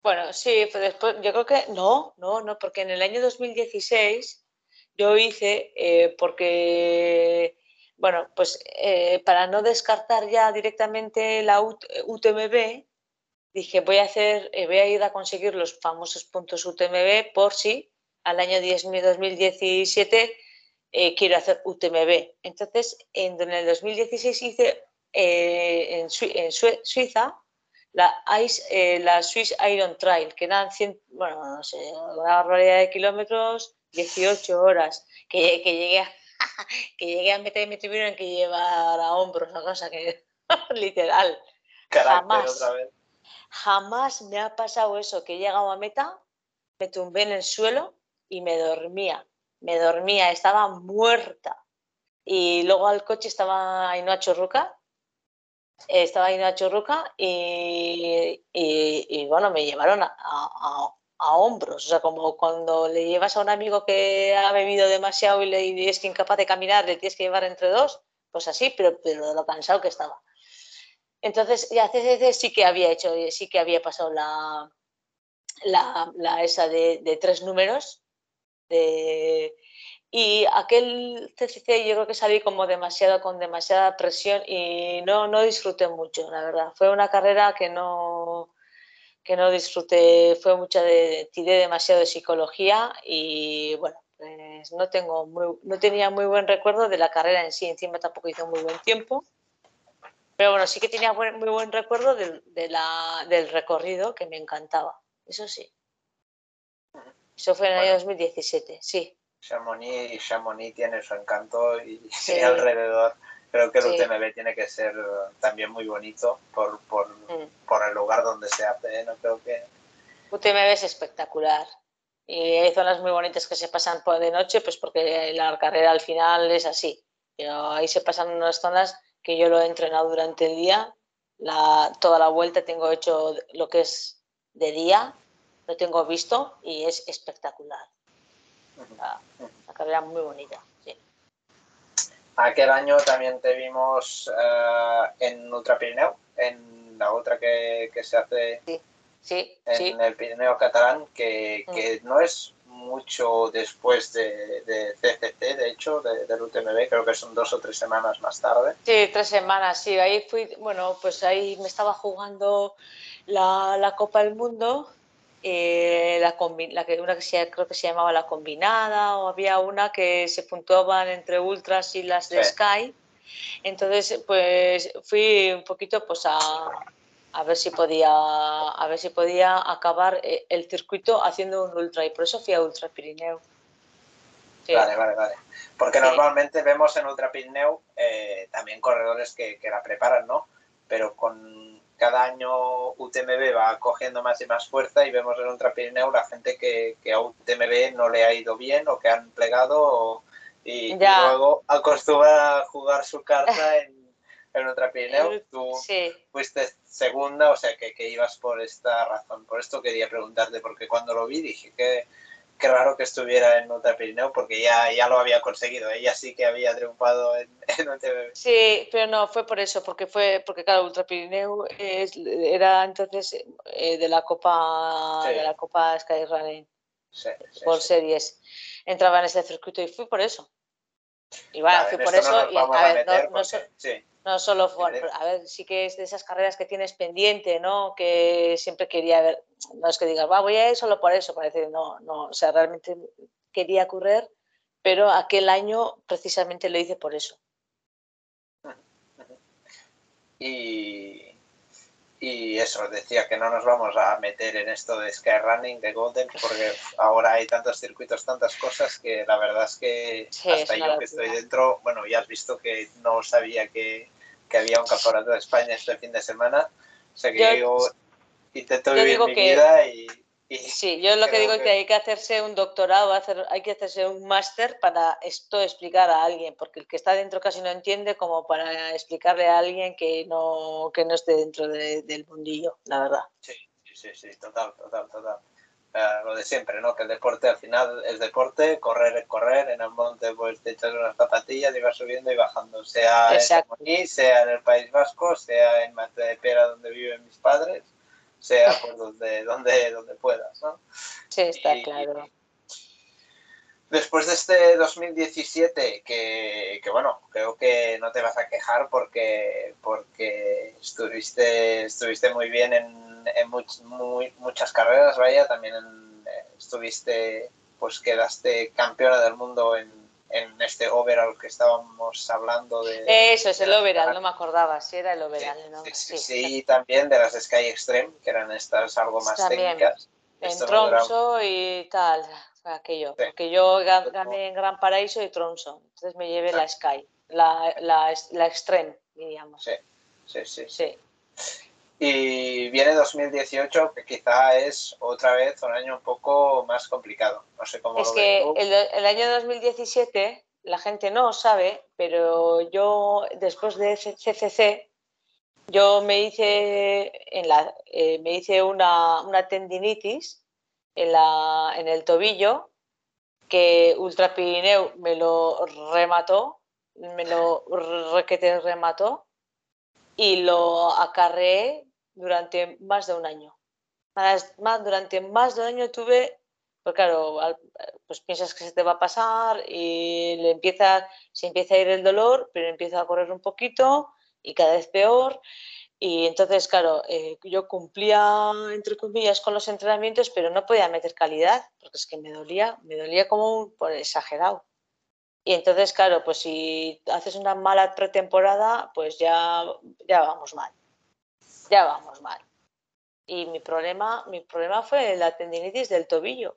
Bueno, sí, después, yo creo que no, no, no, porque en el año 2016 yo hice, eh, porque bueno, pues eh, para no descartar ya directamente la UTMB, dije voy a hacer, eh, voy a ir a conseguir los famosos puntos UTMB por si al año 2017 eh, quiero hacer UTMB. Entonces, en, el 2016 hice en, Suiza la, Ice, la Swiss Iron Trail, que eran 100, bueno, no sé, una barbaridad de kilómetros, 18 horas, que, que llegué a que llegué a meter y me tuvieron que llevar a hombros, a cosa que literal. jamás, jamás me ha pasado eso, que he llegado a meta, me tumbé en el suelo y me dormía. Me dormía, estaba muerta. Y luego al coche estaba Ainhoa Churruca, estaba Ainhoa Churruca y, y, y, bueno, me llevaron a, a hombros, o sea, como cuando le llevas a un amigo que ha bebido demasiado y le es incapaz de caminar, le tienes que llevar entre dos, pues así, pero, pero de lo cansado que estaba. Entonces, ya CCC sí que había hecho, sí que había pasado la, la, esa de, tres números. y aquel CCC yo creo que salí como demasiado, con demasiada presión y no, no disfruté mucho, la verdad. Fue una carrera que no, que no disfruté, fue mucha de, tiré demasiado de psicología y bueno, pues no, tengo no tenía muy buen recuerdo de la carrera en sí, encima tampoco hizo muy buen tiempo. Pero bueno, sí que tenía muy buen recuerdo del, del recorrido que me encantaba, eso sí. Eso fue en el año 2017, sí. Chamonix, Chamonix tiene su encanto y, alrededor creo que el UTMB tiene que ser también muy bonito por, por, mm. por el lugar donde se hace, ¿eh? no creo que... UTMB es espectacular y hay zonas muy bonitas que se pasan por de noche, pues porque la carrera al final es así. Pero ahí se pasan unas zonas que yo lo he entrenado durante el día, la, toda la vuelta tengo hecho lo que es de día, lo tengo visto y es espectacular. La, carrera muy bonita, sí. Aquel año también te vimos uh, en Ultra Pirineo, en la otra que, que se hace sí sí, en el Pirineo catalán, que, mm. que, no es mucho después de, de CCC, de hecho, de, del UTMB, creo que son dos o tres semanas más tarde. Sí, tres semanas, sí, ahí fui, bueno, pues ahí me estaba jugando la, la Copa del Mundo, eh, la, la, que, una que se, creo que se llamaba la combinada, o había una que se puntuaban entre ultras y las de Sky. Entonces, pues fui un poquito pues a, a ver si podía, a ver si podía acabar eh, el circuito haciendo un ultra y por eso fui a Ultra Pirineo. Vale, vale, vale. Porque normalmente vemos en Ultra Pirineo eh, también corredores que, que, la preparan, ¿no? Pero con cada año UTMB va cogiendo más y más fuerza y vemos en Ultra Pirineo la gente que, que a UTMB no le ha ido bien o que han plegado y, y, luego acostumbra a jugar su carta en en otra Pirineo, tú fuiste segunda, o sea que, que, ibas por esta razón. Por esto quería preguntarte, porque cuando lo vi dije que qué raro que estuviera en Ultra Pirineo, porque ya, ya lo había conseguido, ella sí que había triunfado en, en UTMB. Sí, pero no, fue por eso, porque fue porque claro, Ultra Pirineo es, era entonces eh, de la Copa de la Copa Skyrunning por series. Entraba en ese circuito y fui por eso. Y bueno, fui por eso y a ver, no, no solo fue, a ver, sí que es de esas carreras que tienes pendiente, ¿no? Que siempre quería ver, no es que digas, va, voy a ir solo por eso, parece, no, no, o sea, realmente quería correr, pero aquel año precisamente lo hice por eso. Y, y eso, decía que no nos vamos a meter en esto de Skyrunning, de Golden, porque ahora hay tantos circuitos, tantas cosas que la verdad es que hasta yo que estoy dentro, bueno, ya has visto que no sabía que, que había un campeonato de España este fin de semana. O sea que yo, intento vivir mi vida y, Sí, yo lo que digo es que hay que hacerse un doctorado, hacer, hay que hacerse un máster para esto explicar a alguien, porque el que está dentro casi no entiende como para explicarle a alguien que no, que no esté dentro del mundillo, la verdad. Sí, sí, sí, total, total, total lo de siempre, ¿no? Que el deporte al final es deporte, correr es correr, en el monte pues te echas unas zapatillas y vas subiendo y bajando, sea Exacto. en sea en el País Vasco, sea en Mate de Pera donde viven mis padres, sea por donde, donde, donde puedas, ¿no? Sí, está claro. Después de este 2017, que, que, bueno, creo que no te vas a quejar porque, porque estuviste, estuviste muy bien en en muy, muchas carreras, vaya, también eh, estuviste, pues quedaste campeona del mundo en, en este overall que estábamos hablando de... Eso es el overall, no me acordaba, si era el overall, sí, ¿no? Sí, sí, también de las Sky Extreme, que eran estas algo más técnicas. En y tal, aquello, porque yo gané en Gran Paraíso y Tromso, entonces me llevé la Sky, la, la, la Extreme, diríamos. Sí, sí, sí. sí. Y viene 2018, que quizá es otra vez un año un poco más complicado. No sé cómo es que el, el, año 2017 la gente no sabe, pero yo después de CCC yo me hice en la eh, me hice una, una tendinitis en, la, en el tobillo que Ultra Pirineo me lo remató, me lo requete remató y lo acarreé durante más de un año. Más, durante más de un año tuve, pues claro, pues piensas que se te va a pasar y le empieza, se empieza a ir el dolor, pero empieza a correr un poquito y cada vez peor. Y entonces, claro, eh, yo cumplía, entre comillas, con los entrenamientos, pero no podía meter calidad, porque es que me dolía, me dolía como un, por exagerado. Y entonces, claro, pues si haces una mala pretemporada, pues ya, ya vamos mal. Ya vamos mal. Y mi problema, mi problema fue la tendinitis del tobillo.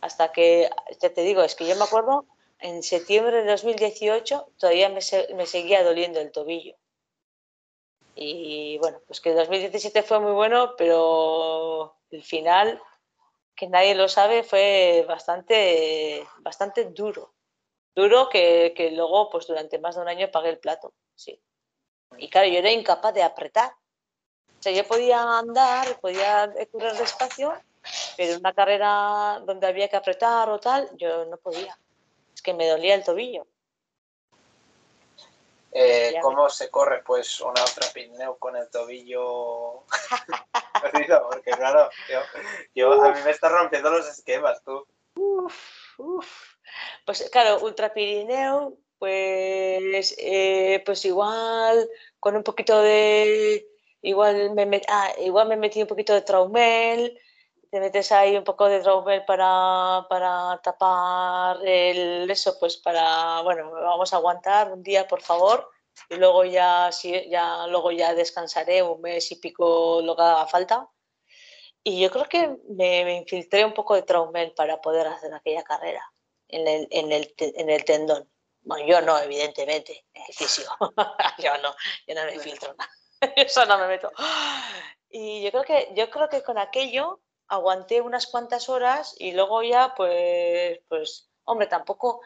Hasta que, ya te digo, es que yo me acuerdo, en septiembre de 2018 todavía me, me seguía doliendo el tobillo. Y bueno, pues que 2017 fue muy bueno, pero el final, que nadie lo sabe, fue bastante, bastante duro. Duro que, que luego, pues durante más de un año pagué el plato, sí. Y claro, yo era incapaz de apretar. O sea, yo podía andar, podía correr despacio, pero en una carrera donde había que apretar o tal, yo no podía. Es que me dolía el tobillo. Eh, ¿Cómo se corre pues una otra con el tobillo perdido? Porque claro, yo, a mí me está rompiendo los esquemas, tú. Pues claro, Ultra Pirineo, pues, eh, pues igual con un poquito de, igual me, ah, igual me metí un poquito de traumel, te metes ahí un poco de traumel para, para tapar el eso, pues para, bueno, vamos a aguantar un día, por favor, y luego ya, sí, ya, luego ya descansaré un mes y pico lo que haga falta. Y yo creo que me, infiltré un poco de traumel para poder hacer aquella carrera en el, en el, en el tendón. Bueno, yo no, evidentemente, el físico. yo no, yo no me filtro nada. Eso no me meto. Y yo creo que, yo creo que con aquello aguanté unas cuantas horas y luego ya, pues, pues, hombre, tampoco,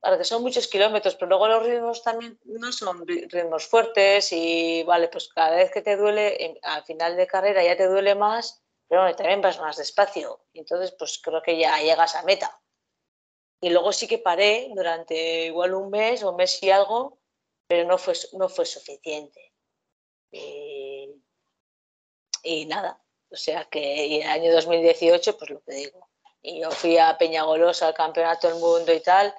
para que son muchos kilómetros, pero luego los ritmos también no son ritmos fuertes y, vale, pues cada vez que te duele, al final de carrera ya te duele más, pero bueno, también vas más despacio. Entonces, pues creo que ya llegas a meta. Y luego sí que paré durante igual un mes o un mes y algo, pero no fue, no fue suficiente. Y nada, o sea que en el año 2018, pues lo que digo. Y yo fui a Peñagolosa al campeonato del mundo y tal,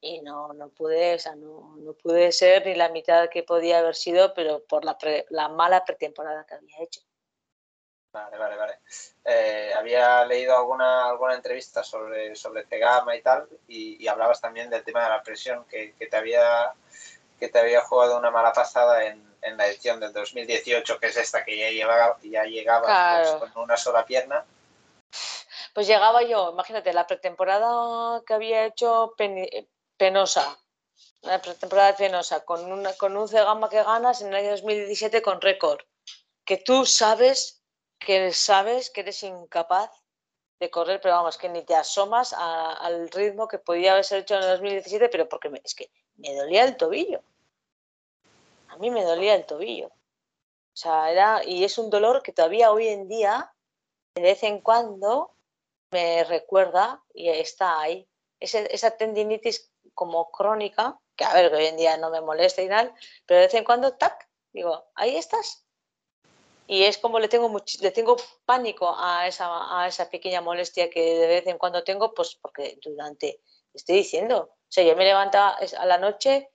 y no, no pude, o sea, no, no, pude ser ni la mitad que podía haber sido, pero por la, la mala pretemporada que había hecho. Vale, vale, vale. Eh, había leído alguna, alguna entrevista sobre, sobre Tegama y tal, y, hablabas también del tema de la presión que, que, te había, que te había jugado una mala pasada en, en la edición del 2018, que es esta que ya, llevaba, ya llegaba pues, con una sola pierna. Pues llegaba yo, imagínate, la pretemporada que había hecho penosa, la pretemporada penosa, con, una, con un Cegama que ganas en el año 2017 con récord, que tú sabes que sabes que eres incapaz de correr, pero vamos, que ni te asomas al ritmo que podía haber hecho en el 2017, pero porque es que me dolía el tobillo a mí me dolía el tobillo. O sea, era, y es un dolor que todavía hoy en día, de vez en cuando, me recuerda y está ahí. esa tendinitis como crónica, que a ver, que hoy en día no me molesta y tal, pero de vez en cuando, tac, digo, ahí estás. Y es como le tengo, le tengo pánico a esa, a esa pequeña molestia que de vez en cuando tengo, pues porque durante, estoy diciendo, o sea, yo me levantaba a la noche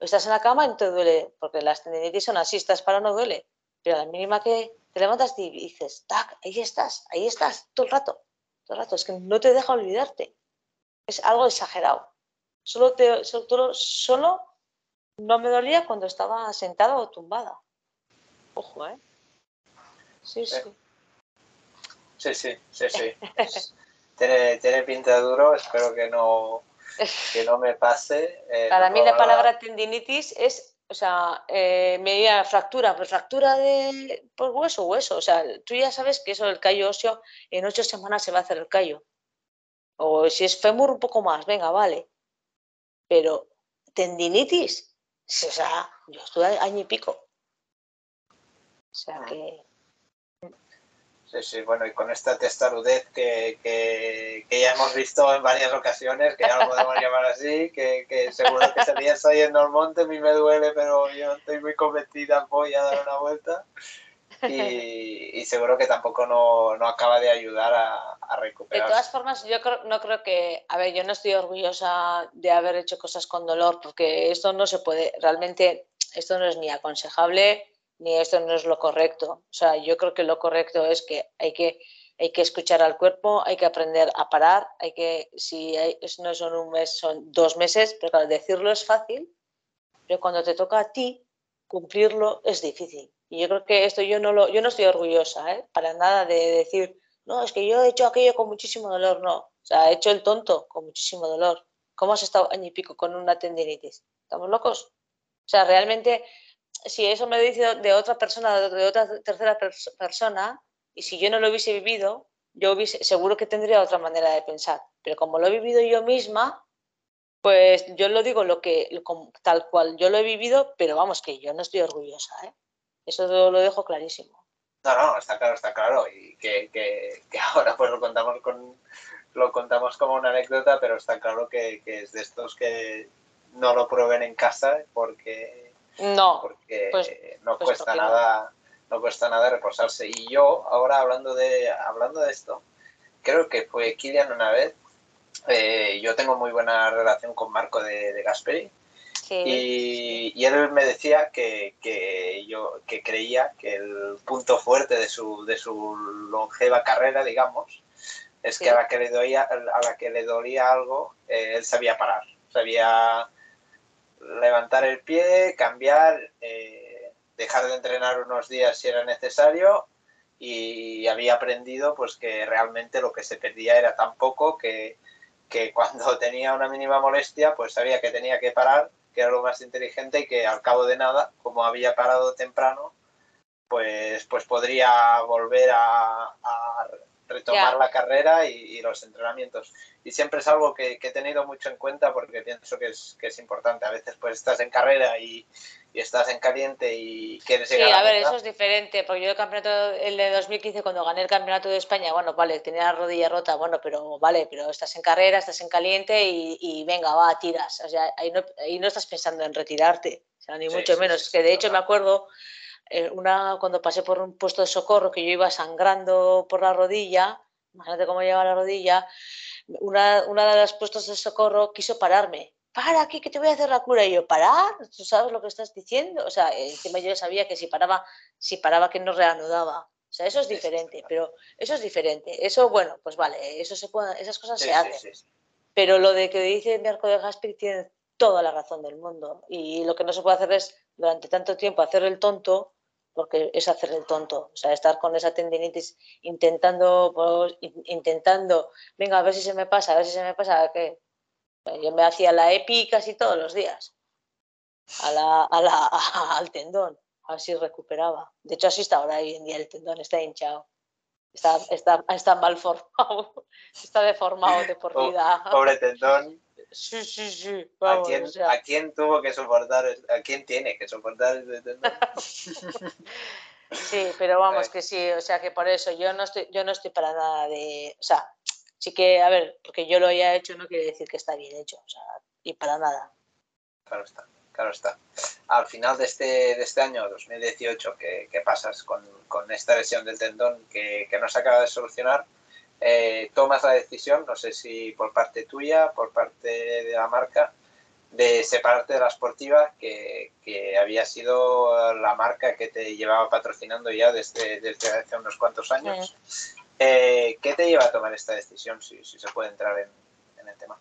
estás en la cama y no te duele, porque las tendinitis son así, estás para no duele, pero la mínima que te levantas y dices, tac, ahí estás, ahí estás, todo el rato, todo el rato, es que no te deja olvidarte, es algo exagerado. Solo, solo, solo no me dolía cuando estaba sentada o tumbada. Ojo, ¿eh? Sí, sí. Sí, sí, sí, sí. tiene, tiene pinta duro, espero que no, que no me pase. Eh, Para mí la palabra tendinitis es, o sea, eh, medida fractura, pues fractura de por hueso, hueso. O sea, tú ya sabes que eso del callo óseo en ocho semanas se va a hacer el callo. O si es fémur, un poco más, venga, vale. Pero tendinitis, o sea, yo estuve año y pico. O sea ah. que. Sí, sí, bueno, y con esta testarudez que, que, que, ya hemos visto en varias ocasiones, que ya lo podemos llamar así, que, que seguro que salías ahí en el monte, a mí me duele, pero yo estoy muy convencida, voy a dar una vuelta. Y, y seguro que tampoco no, no, acaba de ayudar a, a recuperar. De todas formas, yo creo, no creo que, a ver, yo no estoy orgullosa de haber hecho cosas con dolor, porque esto no se puede, realmente, esto no es ni aconsejable ni esto no es lo correcto. O sea, yo creo que lo correcto es que hay que, hay que escuchar al cuerpo, hay que aprender a parar, hay que, si hay, no son un mes, son dos meses, pero claro, decirlo es fácil, pero cuando te toca a ti cumplirlo es difícil. Y yo creo que esto yo no lo, yo no estoy orgullosa, ¿eh? para nada de decir, no, es que yo he hecho aquello con muchísimo dolor, no. O sea, he hecho el tonto con muchísimo dolor. ¿Cómo has estado año y pico con una tendinitis? ¿Estamos locos? O sea, realmente si eso me lo dice de otra persona, de otra tercera persona, y si yo no lo hubiese vivido, yo hubiese, seguro que tendría otra manera de pensar. Pero como lo he vivido yo misma, pues yo lo digo lo que, tal cual yo lo he vivido, pero vamos, que yo no estoy orgullosa. ¿eh? Eso lo, dejo clarísimo. No, no, está claro, está claro. Y que, que, que ahora pues lo contamos con lo contamos como una anécdota, pero está claro que, que es de estos que no lo prueben en casa porque no, porque pues, no pues cuesta nada, no. cuesta nada reposarse. Y yo, ahora hablando de, hablando de esto, creo que fue Kilian una vez. Eh, yo tengo muy buena relación con Marco de, de Gasperi. Y, y, él me decía que, que, yo que creía que el punto fuerte de su, de su longeva carrera, digamos, es que a la que le dolía, a la que le dolía algo, eh, él sabía parar, sabía levantar el pie, cambiar, eh, dejar de entrenar unos días si era necesario y había aprendido pues que realmente lo que se perdía era tan poco que, que cuando tenía una mínima molestia pues sabía que tenía que parar, que era lo más inteligente y que al cabo de nada, como había parado temprano, pues, pues podría volver a, a retomar la carrera y, y, los entrenamientos. Y siempre es algo que, que, he tenido mucho en cuenta porque pienso que es, que es importante. A veces pues estás en carrera y, y estás en caliente y quieres llegar sí, a, a ver, eso es diferente, porque yo el campeonato, el de 2015, cuando gané el campeonato de España, bueno, vale, tenía la rodilla rota, bueno, pero vale, pero estás en carrera, estás en caliente y, y venga, va, tiras. O sea, ahí no, ahí no estás pensando en retirarte, o sea, ni sí, mucho sí, menos. Que de hecho me acuerdo eh, una, cuando pasé por un puesto de socorro que yo iba sangrando por la rodilla, imagínate cómo lleva la rodilla, una, una de los puestos de socorro quiso pararme. Para aquí, que te voy a hacer la cura. Y yo, ¿parar? ¿Tú sabes lo que estás diciendo? O sea, encima yo sabía que si paraba, si paraba que no reanudaba. O sea, eso es diferente, pero eso es diferente. Eso, bueno, pues vale, eso se puede, esas cosas sí, se hacen. Sí, sí, pero lo de que dice Marco de Gaspi tiene toda la razón del mundo. Y lo que no se puede hacer es, durante tanto tiempo, hacer el tonto porque es hacer el tonto, o sea, estar con esa tendinitis intentando, pues, intentando, venga, a ver si se me pasa, a ver si se me pasa, que yo me hacía la EPI casi todos los días, a la, a la, al tendón, a ver si recuperaba. De hecho, así está ahora hoy en día el tendón, está hinchado. Está, está, está mal formado, está deformado de por vida. Pobre tendón. Sí, sí, sí. Vamos, ¿A, quién, o sea... ¿A, quién, tuvo que soportar? ¿A quién tiene que soportar tendón? sí, pero vamos, que sí, o sea que por eso yo no estoy, yo no estoy para nada de. O sea, sí que, a ver, porque yo lo haya hecho no quiere decir que está bien hecho, o sea, y para nada. Claro está, claro está. Al final de este, de este año, 2018, ¿qué, qué pasas con, con, esta lesión del tendón que, que no se acaba de solucionar? Eh, tomas la decisión, no sé si por parte tuya, por parte de la marca, de separarte de la Sportiva, que, que había sido la marca que te llevaba patrocinando ya desde, desde hace unos cuantos años. Sí. Eh, ¿Qué te lleva a tomar esta decisión, si, si se puede entrar en, en, el tema?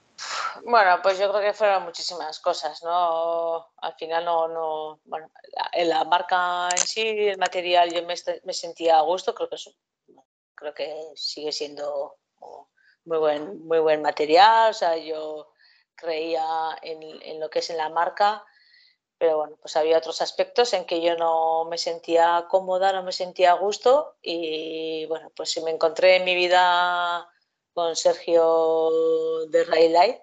Bueno, pues yo creo que fueron muchísimas cosas, ¿no? Al final no, no bueno, la, la marca en sí, el material, yo me, me sentía a gusto, creo que eso creo que sigue siendo muy buen, muy buen material, o sea, yo creía en, lo que es en la marca, pero bueno, pues había otros aspectos en que yo no me sentía cómoda, no me sentía a gusto y bueno, pues me encontré en mi vida con Sergio de Railay,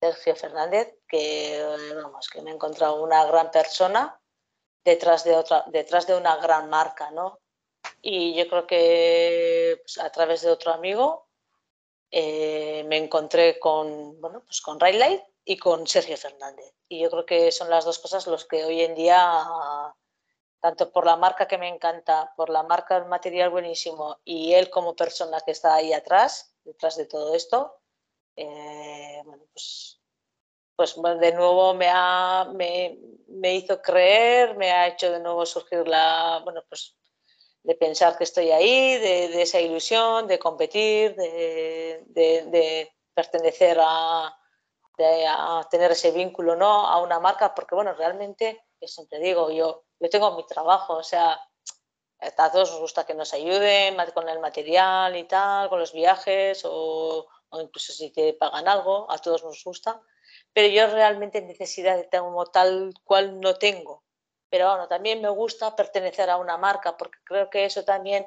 Sergio Fernández, que vamos, que me he encontrado una gran persona detrás de otra, detrás de una gran marca, ¿no? Y yo creo que pues, a través de otro amigo eh, me encontré con, bueno, pues con Light y con Sergio Fernández. Y yo creo que son las dos cosas los que hoy en día, tanto por la marca que me encanta, por la marca del material buenísimo y él como persona que está ahí atrás, detrás de todo esto, eh, bueno, pues, pues de nuevo me, ha, me, me, hizo creer, me ha hecho de nuevo surgir la, bueno, pues de pensar que estoy ahí, de, esa ilusión, de competir, de, pertenecer a, a, tener ese vínculo ¿no? a una marca, porque bueno, realmente, yo siempre digo, yo, yo tengo mi trabajo, o sea, a todos nos gusta que nos ayuden con el material y tal, con los viajes o, o incluso si te pagan algo, a todos nos gusta, pero yo realmente necesidad de tal cual no tengo pero bueno, también me gusta pertenecer a una marca porque creo que eso también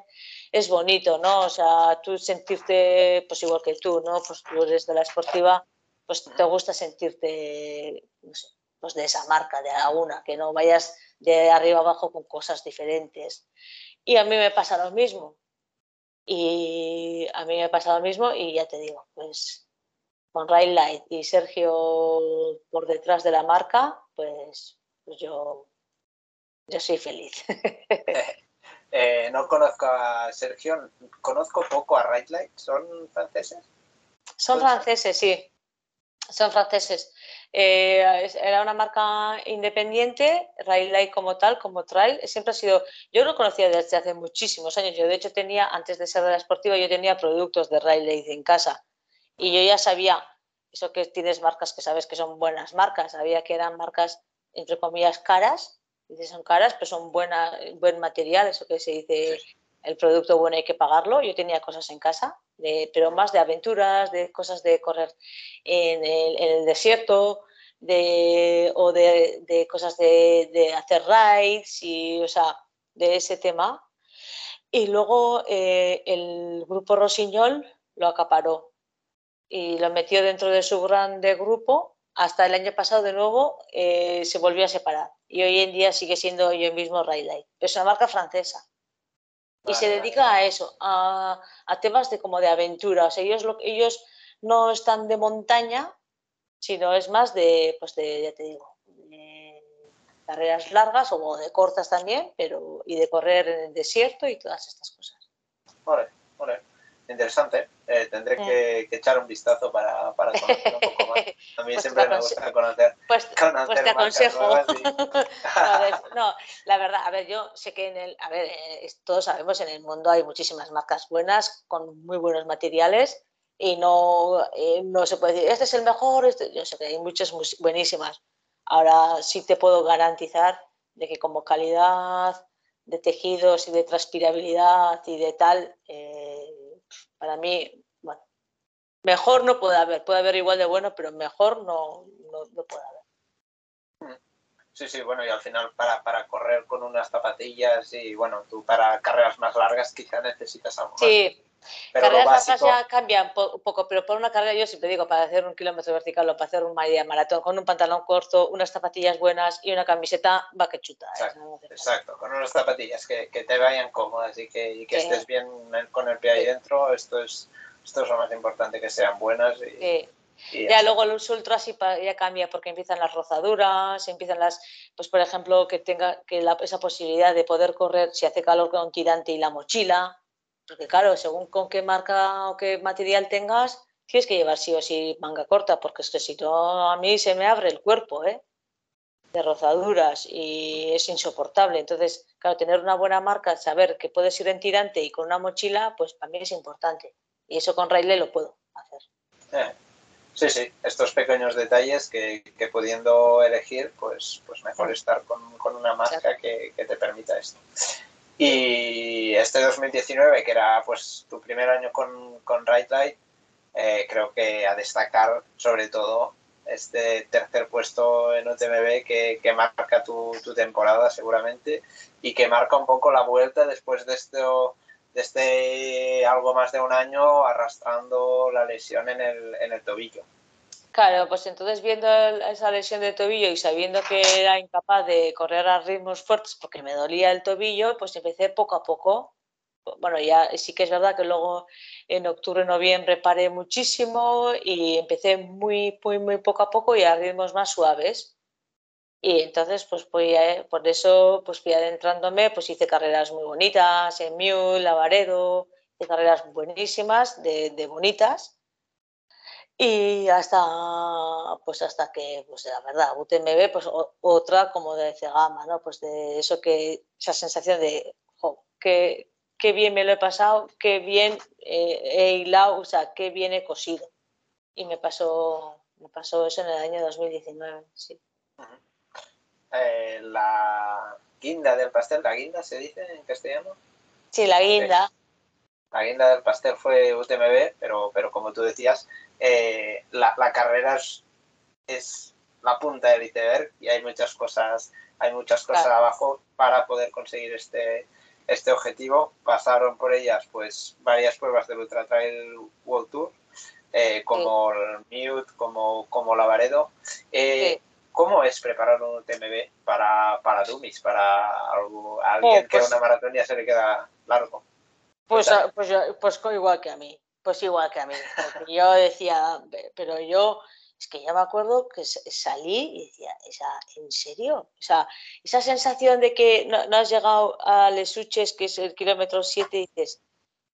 es bonito, ¿no? O sea, tú sentirte, pues igual que tú, ¿no? Pues tú eres de la esportiva, pues te gusta sentirte, no sé, pues de esa marca, de a una, que no vayas de arriba abajo con cosas diferentes. Y a mí me pasa lo mismo. Y a mí me pasa lo mismo y ya te digo, pues con Rail Light y Sergio por detrás de la marca, pues, pues yo yo soy feliz. Eh, no conozco a Sergio, conozco poco a Right Light. ¿Son franceses? Son franceses, sí. Son franceses. Eh, era una marca independiente, Rail Light como tal, como trail, siempre ha sido, yo lo conocía desde hace muchísimos años, yo de hecho tenía, antes de ser de la esportiva, yo tenía productos de Rail Light en casa y yo ya sabía, eso que tienes marcas que sabes que son buenas marcas, sabía que eran marcas, entre comillas, caras, dice son caras, pero son buena, buen material, eso que se dice, el producto bueno hay que pagarlo. Yo tenía cosas en casa, pero más de aventuras, de cosas de correr en el, desierto, de, o de, cosas de, hacer rides, y, o sea, de ese tema. Y luego eh, el grupo Rosiñol lo acaparó y lo metió dentro de su grande grupo. Hasta el año pasado, de nuevo, eh, se volvió a separar y hoy en día sigue siendo yo mismo Light. Es una marca francesa y se dedica a eso, a, temas de como de aventura. O sea, ellos, lo, ellos no están de montaña, sino es más de, pues de, ya te digo, carreras largas o de cortas también, pero y de correr en el desierto y todas estas cosas. Vale, vale interesante. Eh, tendré que, echar un vistazo para, para conocer un poco más. A mí pues siempre me gusta conocer. Pues, pues te aconsejo. no, la verdad, a ver, yo sé que en el, a ver, eh, todos sabemos en el mundo hay muchísimas marcas buenas con muy buenos materiales y no, eh, no se puede decir, este es el mejor, este, yo sé que hay muchas buenísimas. Ahora sí te puedo garantizar de que como calidad de tejidos y de transpirabilidad y de tal, para mí, bueno, mejor no puede haber, puede haber igual de bueno, pero mejor no, no, puede haber. Sí, sí, bueno, y al final para, para, correr con unas zapatillas y bueno, tú para carreras más largas quizá necesitas algo Sí, pero carreras largas ya cambian un poco, pero por una carrera yo siempre digo, para hacer un kilómetro vertical o para hacer un media maratón, con un pantalón corto, unas zapatillas buenas y una camiseta va que chuta. ¿eh? Exacto, con unas zapatillas que, que, te vayan cómodas y que, y que estés bien con el pie ahí dentro, esto es, esto es lo más importante, que sean buenas. Y, ya luego los ultras ya cambia porque empiezan las rozaduras, empiezan las, pues por ejemplo, que tenga que la, esa posibilidad de poder correr si hace calor con un tirante y la mochila, porque claro, según con qué marca o qué material tengas, tienes que llevar sí o sí manga corta, porque es que si no, a mí se me abre el cuerpo, ¿eh? De rozaduras y es insoportable. Entonces, claro, tener una buena marca, saber que puedes ir en tirante y con una mochila, pues para mí es importante. Y eso con Raile lo puedo hacer. Eh, sí, sí, estos pequeños detalles que, que, pudiendo elegir, pues, pues mejor estar con, con una marca que, que, te permita esto. Y este 2019, que era pues tu primer año con, con Right Light, eh, creo que a destacar sobre todo este tercer puesto en UTMB que, que marca tu, tu, temporada seguramente y que marca un poco la vuelta después de esto de este algo más de un año arrastrando la lesión en el, en el tobillo. Claro, pues entonces viendo esa lesión de tobillo y sabiendo que era incapaz de correr a ritmos fuertes porque me dolía el tobillo, pues empecé poco a poco bueno, ya sí que es verdad que luego en octubre, noviembre paré muchísimo y empecé muy, muy, muy poco a poco y a ritmos más suaves. Y entonces, pues por eso, pues fui adentrándome, pues hice carreras muy bonitas en Mule, Lavaredo, hice carreras buenísimas, de, de bonitas. Y hasta, pues hasta que, pues la verdad, UTMB, pues otra como de Cegama, ¿no? Pues de eso que, esa sensación de, que, qué bien me lo he pasado, qué bien eh, he hilado, o sea, qué bien he cosido. Y me pasó, me pasó eso en el año 2019, sí. Eh, la guinda del pastel, la guinda se dice en castellano. Sí, la guinda. La guinda del pastel fue UTMB, pero, pero como tú decías, eh, la, carrera es, la punta del iceberg y hay muchas cosas, hay muchas cosas abajo para poder conseguir este, este objetivo. Pasaron por ellas pues varias pruebas del Ultra Trail World Tour, eh, como el Mute, como, como Lavaredo. Eh, ¿Cómo es preparar un TMB para, para Dummies, para alguien oh, que a pues una maratón ya se le queda largo? Pues, ah, pues, pues, igual que a mí, pues igual que a mí. yo decía, pero yo es que ya me acuerdo que salí y decía, ¿en serio? O sea, esa sensación de que no, has llegado a Lesuches, que es el kilómetro 7, y dices,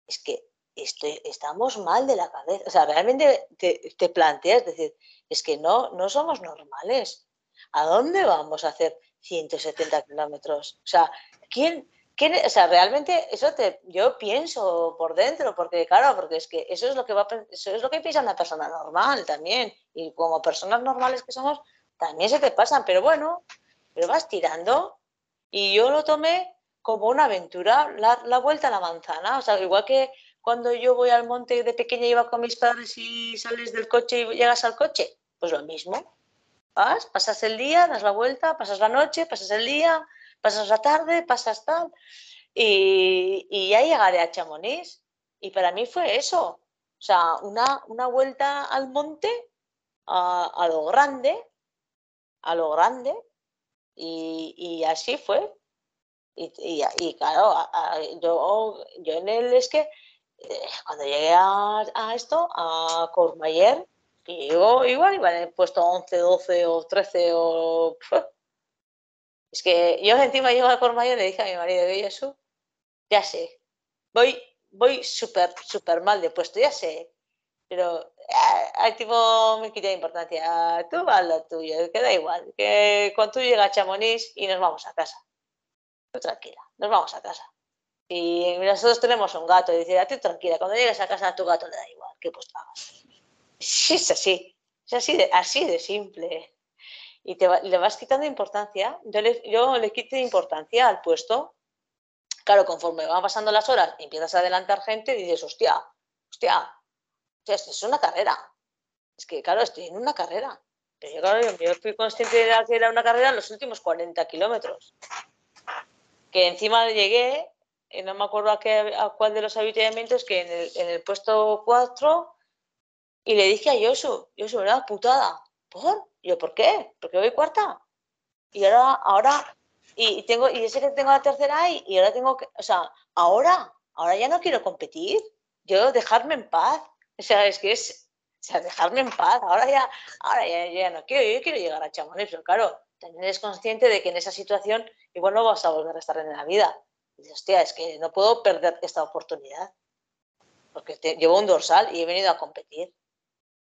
es que estoy, estamos mal de la cabeza. O sea, realmente te, te planteas, decir, es que no, no somos normales. ¿A dónde vamos a hacer 170 kilómetros? O sea, ¿quién, o sea, realmente eso te, yo pienso por dentro, porque claro, porque es que eso es lo que va, eso es lo que piensa una persona normal también, y como personas normales que somos, también se te pasan, pero bueno, pero vas tirando, y yo lo tomé como una aventura, la, vuelta a la manzana, o sea, igual que cuando yo voy al monte de pequeña iba con mis padres y sales del coche y llegas al coche, pues lo mismo, vas, pasas el día, das la vuelta, pasas la noche, pasas el día, pasas la tarde, pasas tal, y, y ya llegaré a Chamonix. Y para mí fue eso, o sea, una, una vuelta al monte, a, lo grande, a lo grande, y, así fue. Y, claro, yo, yo en el es que eh, cuando llegué a, esto, a Courmayeur, igual igual he puesto 11, 12 o 13 o es que yo encima llego a Cormayo y le dije a mi marido, que Jesús, ya sé, voy, voy súper, súper mal de puesto, ya sé, pero eh, tipo me quita importancia, tú vas lo tuyo, que da igual, que cuando tú llegas a Chamonix y nos vamos a casa, tú tranquila, nos vamos a casa. Y nosotros tenemos un gato y dice, a ti tranquila, cuando llegues a casa a tu gato le da igual, que pues hagas. Sí, es así, es así de, así de simple y te le vas quitando importancia. Yo le, yo le quité importancia al puesto. Claro, conforme van pasando las horas, empiezas a adelantar gente y dices, hostia, hostia, esto es una carrera. Es que, claro, estoy en una carrera. Pero yo, claro, yo, fui consciente de que era una carrera en los últimos 40 kilómetros. Que encima llegué, y no me acuerdo a, qué, a cuál de los habituamientos, que en el, en el puesto 4, y le dije a Yosu, Yosu, era putada. ¿Por? yo, ¿por qué? Porque voy cuarta. Y ahora, ahora, y tengo, y sé que tengo la tercera y, y ahora tengo que, o sea, ahora, ahora ya no quiero competir. Yo dejarme en paz. O sea, es que es, o sea, dejarme en paz. Ahora ya, ahora ya, ya no quiero, yo quiero llegar a Chamonix, pero claro, también eres consciente de que en esa situación igual no vas a volver a estar en la vida. Y dices, hostia, es que no puedo perder esta oportunidad. Porque llevo un dorsal y he venido a competir.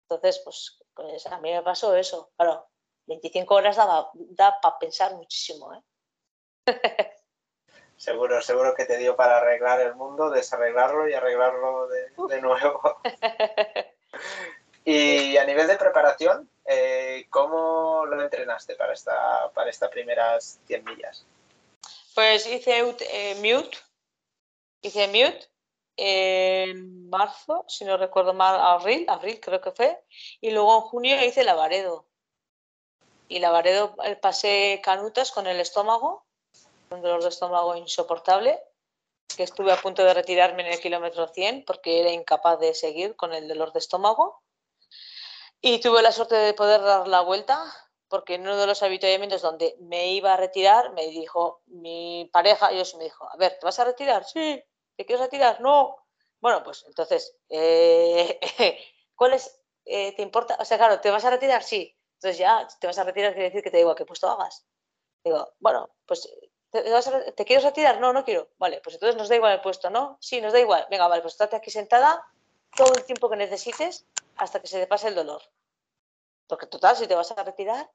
Entonces, pues, pues a mí me pasó eso. Claro, 25 horas da para pensar muchísimo. ¿eh? seguro, seguro que te dio para arreglar el mundo, desarreglarlo y arreglarlo de, nuevo. y a nivel de preparación, eh, ¿cómo lo entrenaste para, esta, para estas primeras 100 millas? Pues hice eh, mute, hice mute en marzo, si no recuerdo mal, abril, abril creo que fue, y luego en junio hice Lavaredo. Y Lavaredo eh, pasé canutas con el estómago, un dolor de estómago insoportable, que estuve a punto de retirarme en el kilómetro 100 porque era incapaz de seguir con el dolor de estómago. Y tuve la suerte de poder dar la vuelta, porque en uno de los habituamientos donde me iba a retirar, me dijo mi pareja, yo me dijo, a ver, ¿te vas a retirar? Sí, ¿Te quieres retirar? No. Bueno, pues entonces, eh, ¿cuál es? Eh, ¿Te importa? O sea, claro, ¿te vas a retirar? Sí. Entonces ya te vas a retirar, quiere decir que te digo a qué puesto hagas. Digo, bueno, pues ¿te, quieres retirar? No, no quiero. Vale, pues entonces nos da igual el puesto, ¿no? Sí, nos da igual. Venga, vale, pues estate aquí sentada todo el tiempo que necesites hasta que se te pase el dolor. Porque total, si te vas a retirar,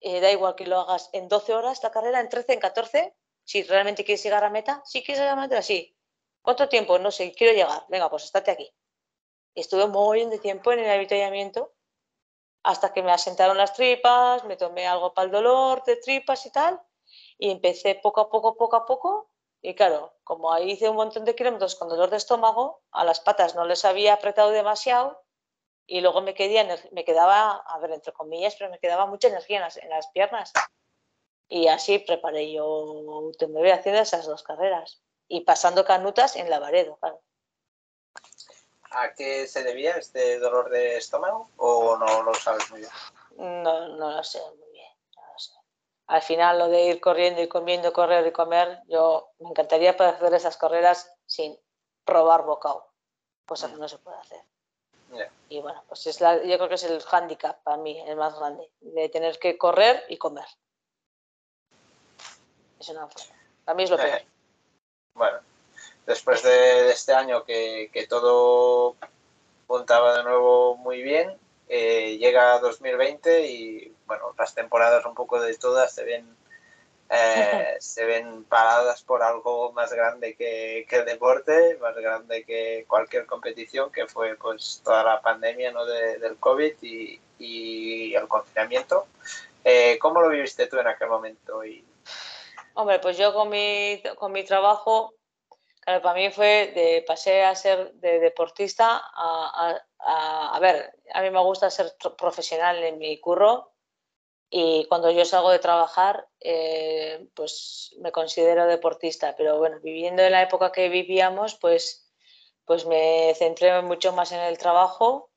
eh, da igual que lo hagas en 12 horas la carrera, en 13, en 14, si realmente quieres llegar a meta, si quieres llegar a meta, sí. ¿Cuánto tiempo? No sé, quiero llegar. Venga, pues estate aquí. estuve muy bien de tiempo en el avituallamiento hasta que me asentaron las tripas, me tomé algo para el dolor de tripas y tal, y empecé poco a poco, poco a poco, y claro, como ahí hice un montón de kilómetros con dolor de estómago, a las patas no les había apretado demasiado, y luego me, me quedaba, a ver, entre comillas, pero me quedaba mucha energía en las, piernas. Y así preparé yo, me voy haciendo esas dos carreras. Y pasando canutas en Lavaredo, claro. ¿A qué se debía este dolor de estómago o no lo sabes muy bien? No, no lo sé muy bien. Al final lo de ir corriendo y comiendo, correr y comer, yo me encantaría poder hacer esas carreras sin probar bocado, cosa que mm. no se puede hacer. Y bueno, pues es la, yo creo que es el hándicap para mí, el más grande, de tener que correr y comer. Es una Para mí es lo peor. Bueno, después de, este año que, todo puntaba de nuevo muy bien, eh, llega 2020 y bueno, las temporadas un poco de todas se ven eh, se ven paradas por algo más grande que, el deporte, más grande que cualquier competición, que fue pues toda la pandemia ¿no? del COVID y, y el confinamiento. Eh, ¿Cómo lo viviste tú en aquel momento? Y... Hombre, pues yo con mi, con mi trabajo Claro, para mí fue de pasé a ser de deportista a, a, ver, a mí me gusta ser profesional en mi curro y cuando yo salgo de trabajar, eh, pues me considero deportista, pero bueno, viviendo en la época que vivíamos, pues, pues me centré mucho más en el trabajo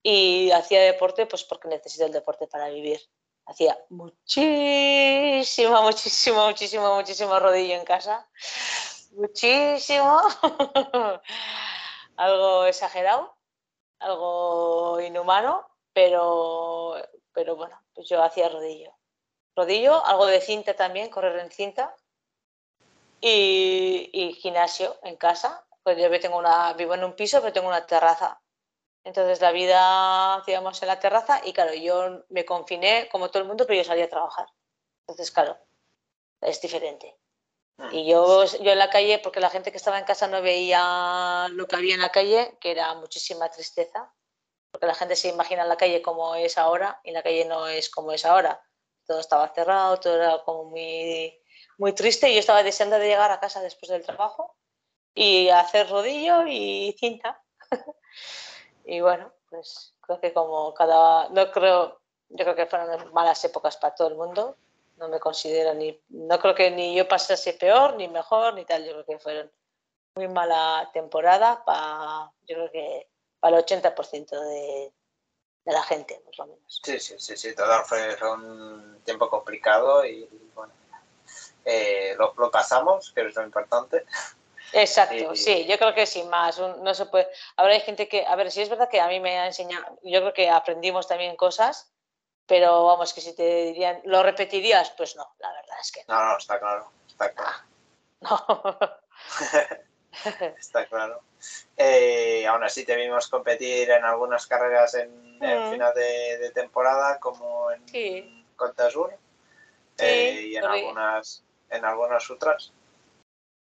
y hacía deporte pues porque necesito el deporte para vivir. Hacía muchísimo, muchísimo, muchísimo, muchísimo rodillo en casa muchísimo, algo exagerado, algo inhumano, pero, pero bueno, pues yo hacía rodillo. Rodillo, algo de cinta también, correr en cinta y, gimnasio en casa. Pues yo tengo una, vivo en un piso, pero tengo una terraza. Entonces la vida hacíamos en la terraza y claro, yo me confiné como todo el mundo, pero yo salía a trabajar. Entonces, claro, es diferente. Ah. Y yo, yo en la calle, porque la gente que estaba en casa no veía lo que había en la calle, que era muchísima tristeza, porque la gente se imagina la calle como es ahora y la calle no es como es ahora. Todo estaba cerrado, todo era como muy, muy triste y yo estaba deseando de llegar a casa después del trabajo y hacer rodillo y cinta. y bueno, pues creo que como cada, no creo, yo creo que fueron malas épocas para todo el mundo, no me considero ni, no creo que ni yo pasase peor, ni mejor, ni tal, yo creo que fueron muy mala temporada para, yo creo que para el 80% de, de la gente, por lo menos. Sí, sí, sí, sí, todo fue, un tiempo complicado y, bueno, eh, lo, lo, pasamos, que es lo importante. Exacto, sí, yo creo que sin más, no se puede. Ahora hay gente que, a ver, si es verdad que a mí me ha enseñado, yo creo que aprendimos también cosas, pero vamos, que si te dirían, ¿lo repetirías? Pues no, la verdad es que no. No, no, está claro, está claro. No. está claro. Eh, aún así te vimos competir en algunas carreras en, mm. final de, temporada, como en sí. Sur eh, y en algunas, en algunas otras.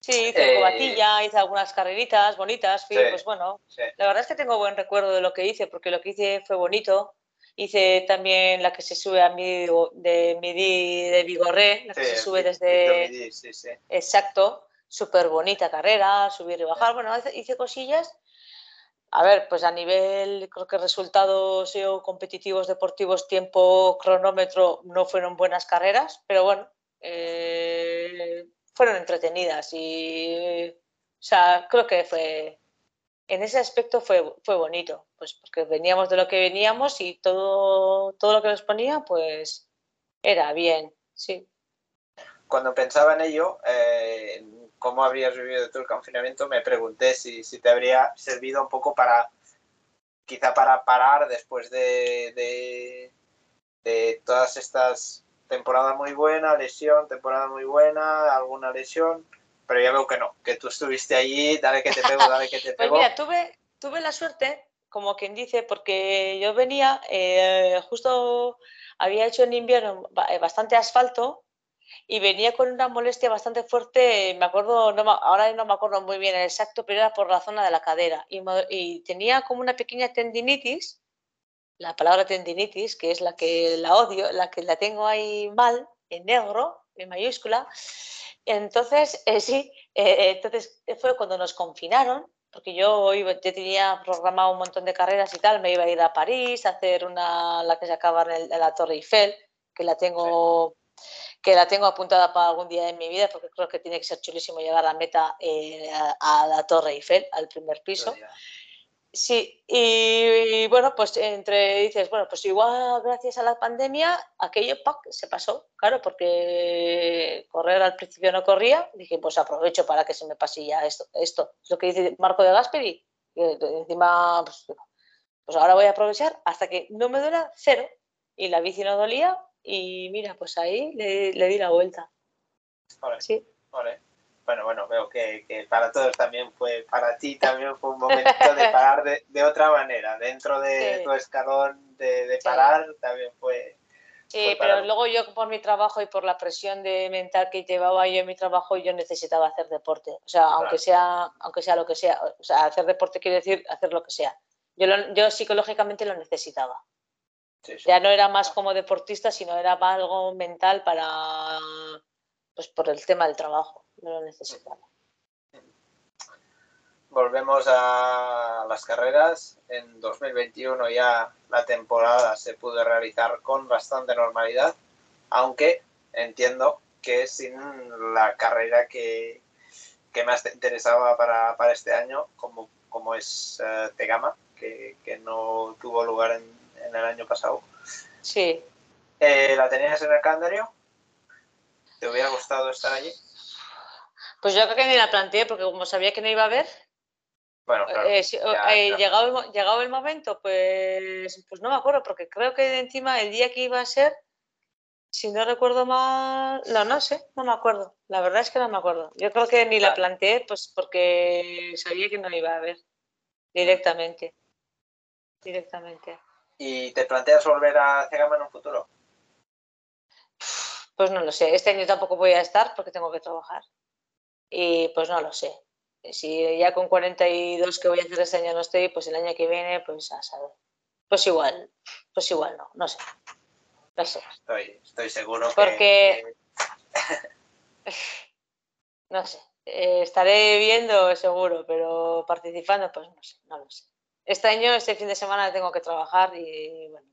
Sí, hice eh, hice algunas carreritas bonitas, sí, pues bueno, la verdad es que tengo buen recuerdo de lo que hice, porque lo que hice fue bonito, Hice también la que se sube a mí de Midi de Vigorré, la que se sube desde... sí, sí. Exacto, súper bonita carrera, subir y bajar. Bueno, hice cosillas. A ver, pues a nivel, creo que resultados competitivos, deportivos, tiempo, cronómetro, no fueron buenas carreras, pero bueno, eh, fueron entretenidas y, o sea, creo que fue, en ese aspecto fue, fue bonito, pues porque veníamos de lo que veníamos y todo, todo lo que nos ponía, pues era bien, sí. Cuando pensaba en ello, eh, cómo habrías vivido todo el confinamiento, me pregunté si, si te habría servido un poco para, quizá para parar después de, de, de todas estas temporadas muy buenas, lesión, temporada muy buena, alguna lesión, pero ya veo que no, que tú estuviste allí, dale que te pego, dale que te pues pego. Pues mira, tuve, tuve la suerte, como quien dice, porque yo venía, eh, justo había hecho en invierno bastante asfalto y venía con una molestia bastante fuerte, me acuerdo, no, ahora no me acuerdo muy bien el exacto, pero era por la zona de la cadera y, y, tenía como una pequeña tendinitis, la palabra tendinitis, que es la que la odio, la que la tengo ahí mal, en negro, en mayúscula. Entonces, eh, sí, eh, entonces fue cuando nos confinaron, porque yo, yo tenía programado un montón de carreras y tal, me iba a ir a París a hacer una, la que se acaba en, la Torre Eiffel, que la tengo que la tengo apuntada para algún día en mi vida, porque creo que tiene que ser chulísimo llegar a la meta eh, a, la Torre Eiffel, al primer piso. Sí, y, bueno, pues entre dices, bueno, pues igual gracias a la pandemia aquello se pasó, claro, porque correr al principio no corría, dije, pues aprovecho para que se me pase ya esto, esto, es lo que dice Marco de Gasperi, que encima, pues, pues ahora voy a aprovechar hasta que no me duela cero y la bici no dolía y mira, pues ahí le, di la vuelta. Vale. Sí. Bueno, bueno, veo que, para todos también fue, para ti también fue un momento de parar de, otra manera. Dentro de tu escalón de, parar también fue. Sí, pero luego yo por mi trabajo y por la presión de mental que llevaba yo en mi trabajo, yo necesitaba hacer deporte. O sea, aunque sea, aunque sea lo que sea. O sea, hacer deporte quiere decir hacer lo que sea. Yo, yo psicológicamente lo necesitaba. Ya no era más como deportista, sino era algo mental para, pues por el tema del trabajo, no lo necesitaba. Volvemos a las carreras. En 2021 ya la temporada se pudo realizar con bastante normalidad, aunque entiendo que sin la carrera que, más te interesaba para, este año, como, como es uh, Tegama, que, que no tuvo lugar en en el año pasado. Sí. Eh, ¿La tenías en el calendario? ¿Te hubiera gustado estar allí? Pues yo creo que ni la planteé porque como sabía que no iba a haber. Bueno, claro. Eh, eh, llegado, el, llegado, el, momento, pues, pues no me acuerdo, porque creo que encima el día que iba a ser, si no recuerdo mal, no, no sé, no me acuerdo. La verdad es que no me acuerdo. Yo creo que ni la planteé, pues porque sabía que no iba a haber directamente. Directamente. ¿Y te planteas volver a Cegama en un futuro? Pues no lo sé. Este año tampoco voy a estar porque tengo que trabajar. Y pues no lo sé. Si ya con 42 que voy a hacer este año no estoy, pues el año que viene, pues a saber. Pues igual, pues igual no, no sé. No sé. Estoy, estoy seguro porque... no sé. Eh, estaré viendo seguro, pero participando, pues no sé, no lo sé este año, este fin de semana tengo que trabajar y bueno,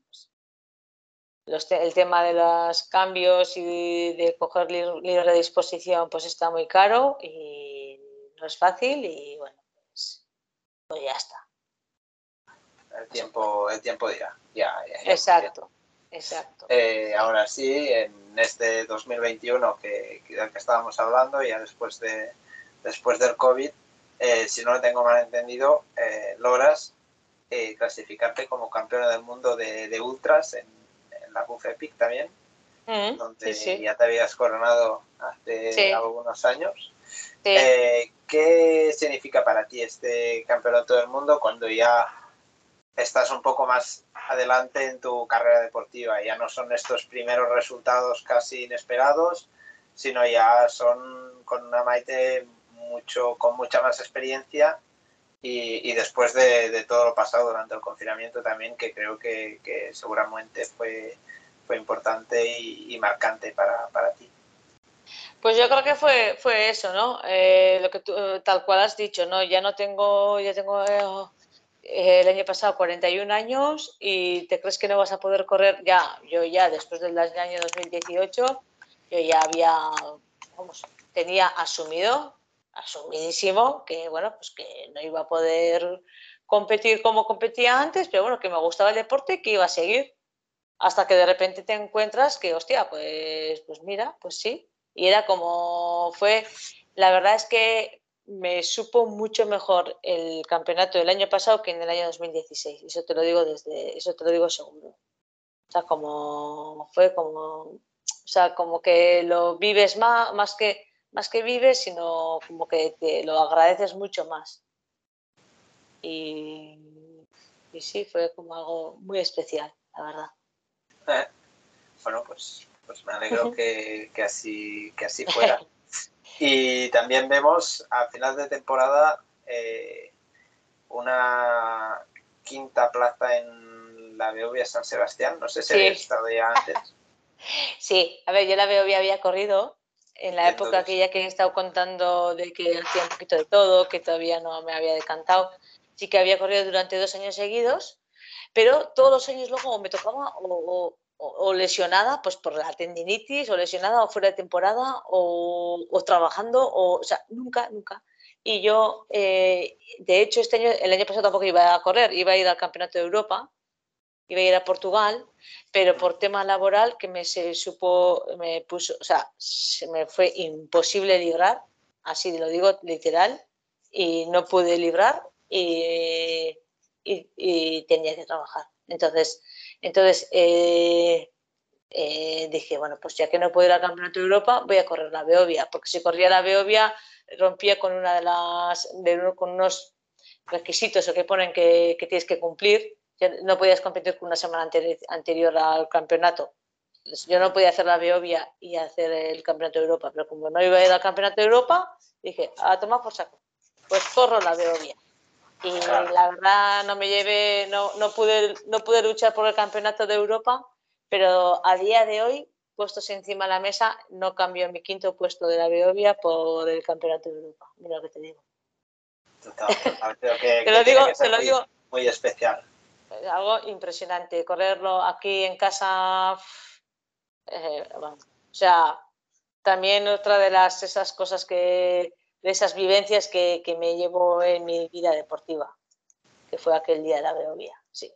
pues el tema de los cambios y de coger libre de disposición pues está muy caro y no es fácil y bueno, pues, pues ya está. El tiempo, el tiempo dirá. Ya, exacto, exacto. Eh, ahora sí, en este 2021 que, del que estábamos hablando, ya después, de, después del COVID, eh, si no lo tengo mal entendido, eh, logras eh, clasificarte como campeona del mundo de, ultras en, la Buff Epic también, mm, donde ya te habías coronado hace algunos años. Eh, ¿Qué significa para ti este campeonato del mundo cuando ya estás un poco más adelante en tu carrera deportiva? Ya no son estos primeros resultados casi inesperados, sino ya son con una Maite mucho, con mucha más experiencia y, después de, todo lo pasado durante el confinamiento también, que creo que, seguramente fue, fue importante y, marcante para, para, ti. Pues yo creo que fue, fue eso, ¿no? Eh, lo que tú, tal cual has dicho, ¿no? Ya no tengo, ya tengo eh, el año pasado 41 años y te crees que no vas a poder correr ya, yo ya después del año 2018, yo ya había, vamos, tenía asumido asumidísimo que, bueno, pues que no iba a poder competir como competía antes, pero bueno, que me gustaba el deporte que iba a seguir. Hasta que de repente te encuentras que, hostia, pues, pues mira, pues sí. Y era como, fue la verdad es que me supo mucho mejor el campeonato del año pasado que en el año 2016. Eso te lo digo desde, eso te lo digo seguro. O sea, como fue como, o sea, como que lo vives más, más que más que vives, sino como que te lo agradeces mucho más. Y, y sí, fue como algo muy especial, la verdad. Eh, bueno, pues, pues me alegro que, que, así, que así fuera. Y también vemos a final de temporada eh, una quinta plaza en la Beovia San Sebastián. No sé si sí. estado ya antes. Sí, a ver, yo la Beovia había corrido en la época aquella que he estado contando de que hacía un poquito de todo, que todavía no me había decantado. Sí que había corrido durante dos años seguidos, pero todos los años luego me tocaba o, o, lesionada pues por la tendinitis, o lesionada o fuera de temporada, o, o trabajando, o, o, sea, nunca, nunca. Y yo, eh, de hecho, este año, el año pasado tampoco iba a correr, iba a ir al Campeonato de Europa, iba a ir a Portugal, pero por tema laboral que me se supo, me puso, o sea, se me fue imposible librar, así lo digo literal, y no pude librar y, y, y tenía que trabajar. Entonces, entonces eh, eh, dije, bueno, pues ya que no puedo ir al Campeonato de Europa, voy a correr la Beovia, porque si corría la Beovia rompía con una de las, de, con unos requisitos o que ponen que, que, tienes que cumplir. No podías competir con una semana anterior, anterior al campeonato. Yo no podía hacer la Beovia y hacer el Campeonato de Europa, pero como no iba a ir al Campeonato de Europa, dije, a tomar por saco. Pues corro la Beovia y la verdad no me llevé, no, no, pude, no pude luchar por el campeonato de Europa, pero a día de hoy, puestos encima de la mesa, no cambio mi quinto puesto de la Beovia por el campeonato de Europa. Mira lo que te digo. Total, Creo que, te lo digo, te lo digo. Muy especial. Algo impresionante. Correrlo aquí en casa. Eh, bueno, o sea, también otra de las esas cosas que, de esas vivencias que, que, me llevo en mi vida deportiva, que fue aquel día de la Beovia, sí.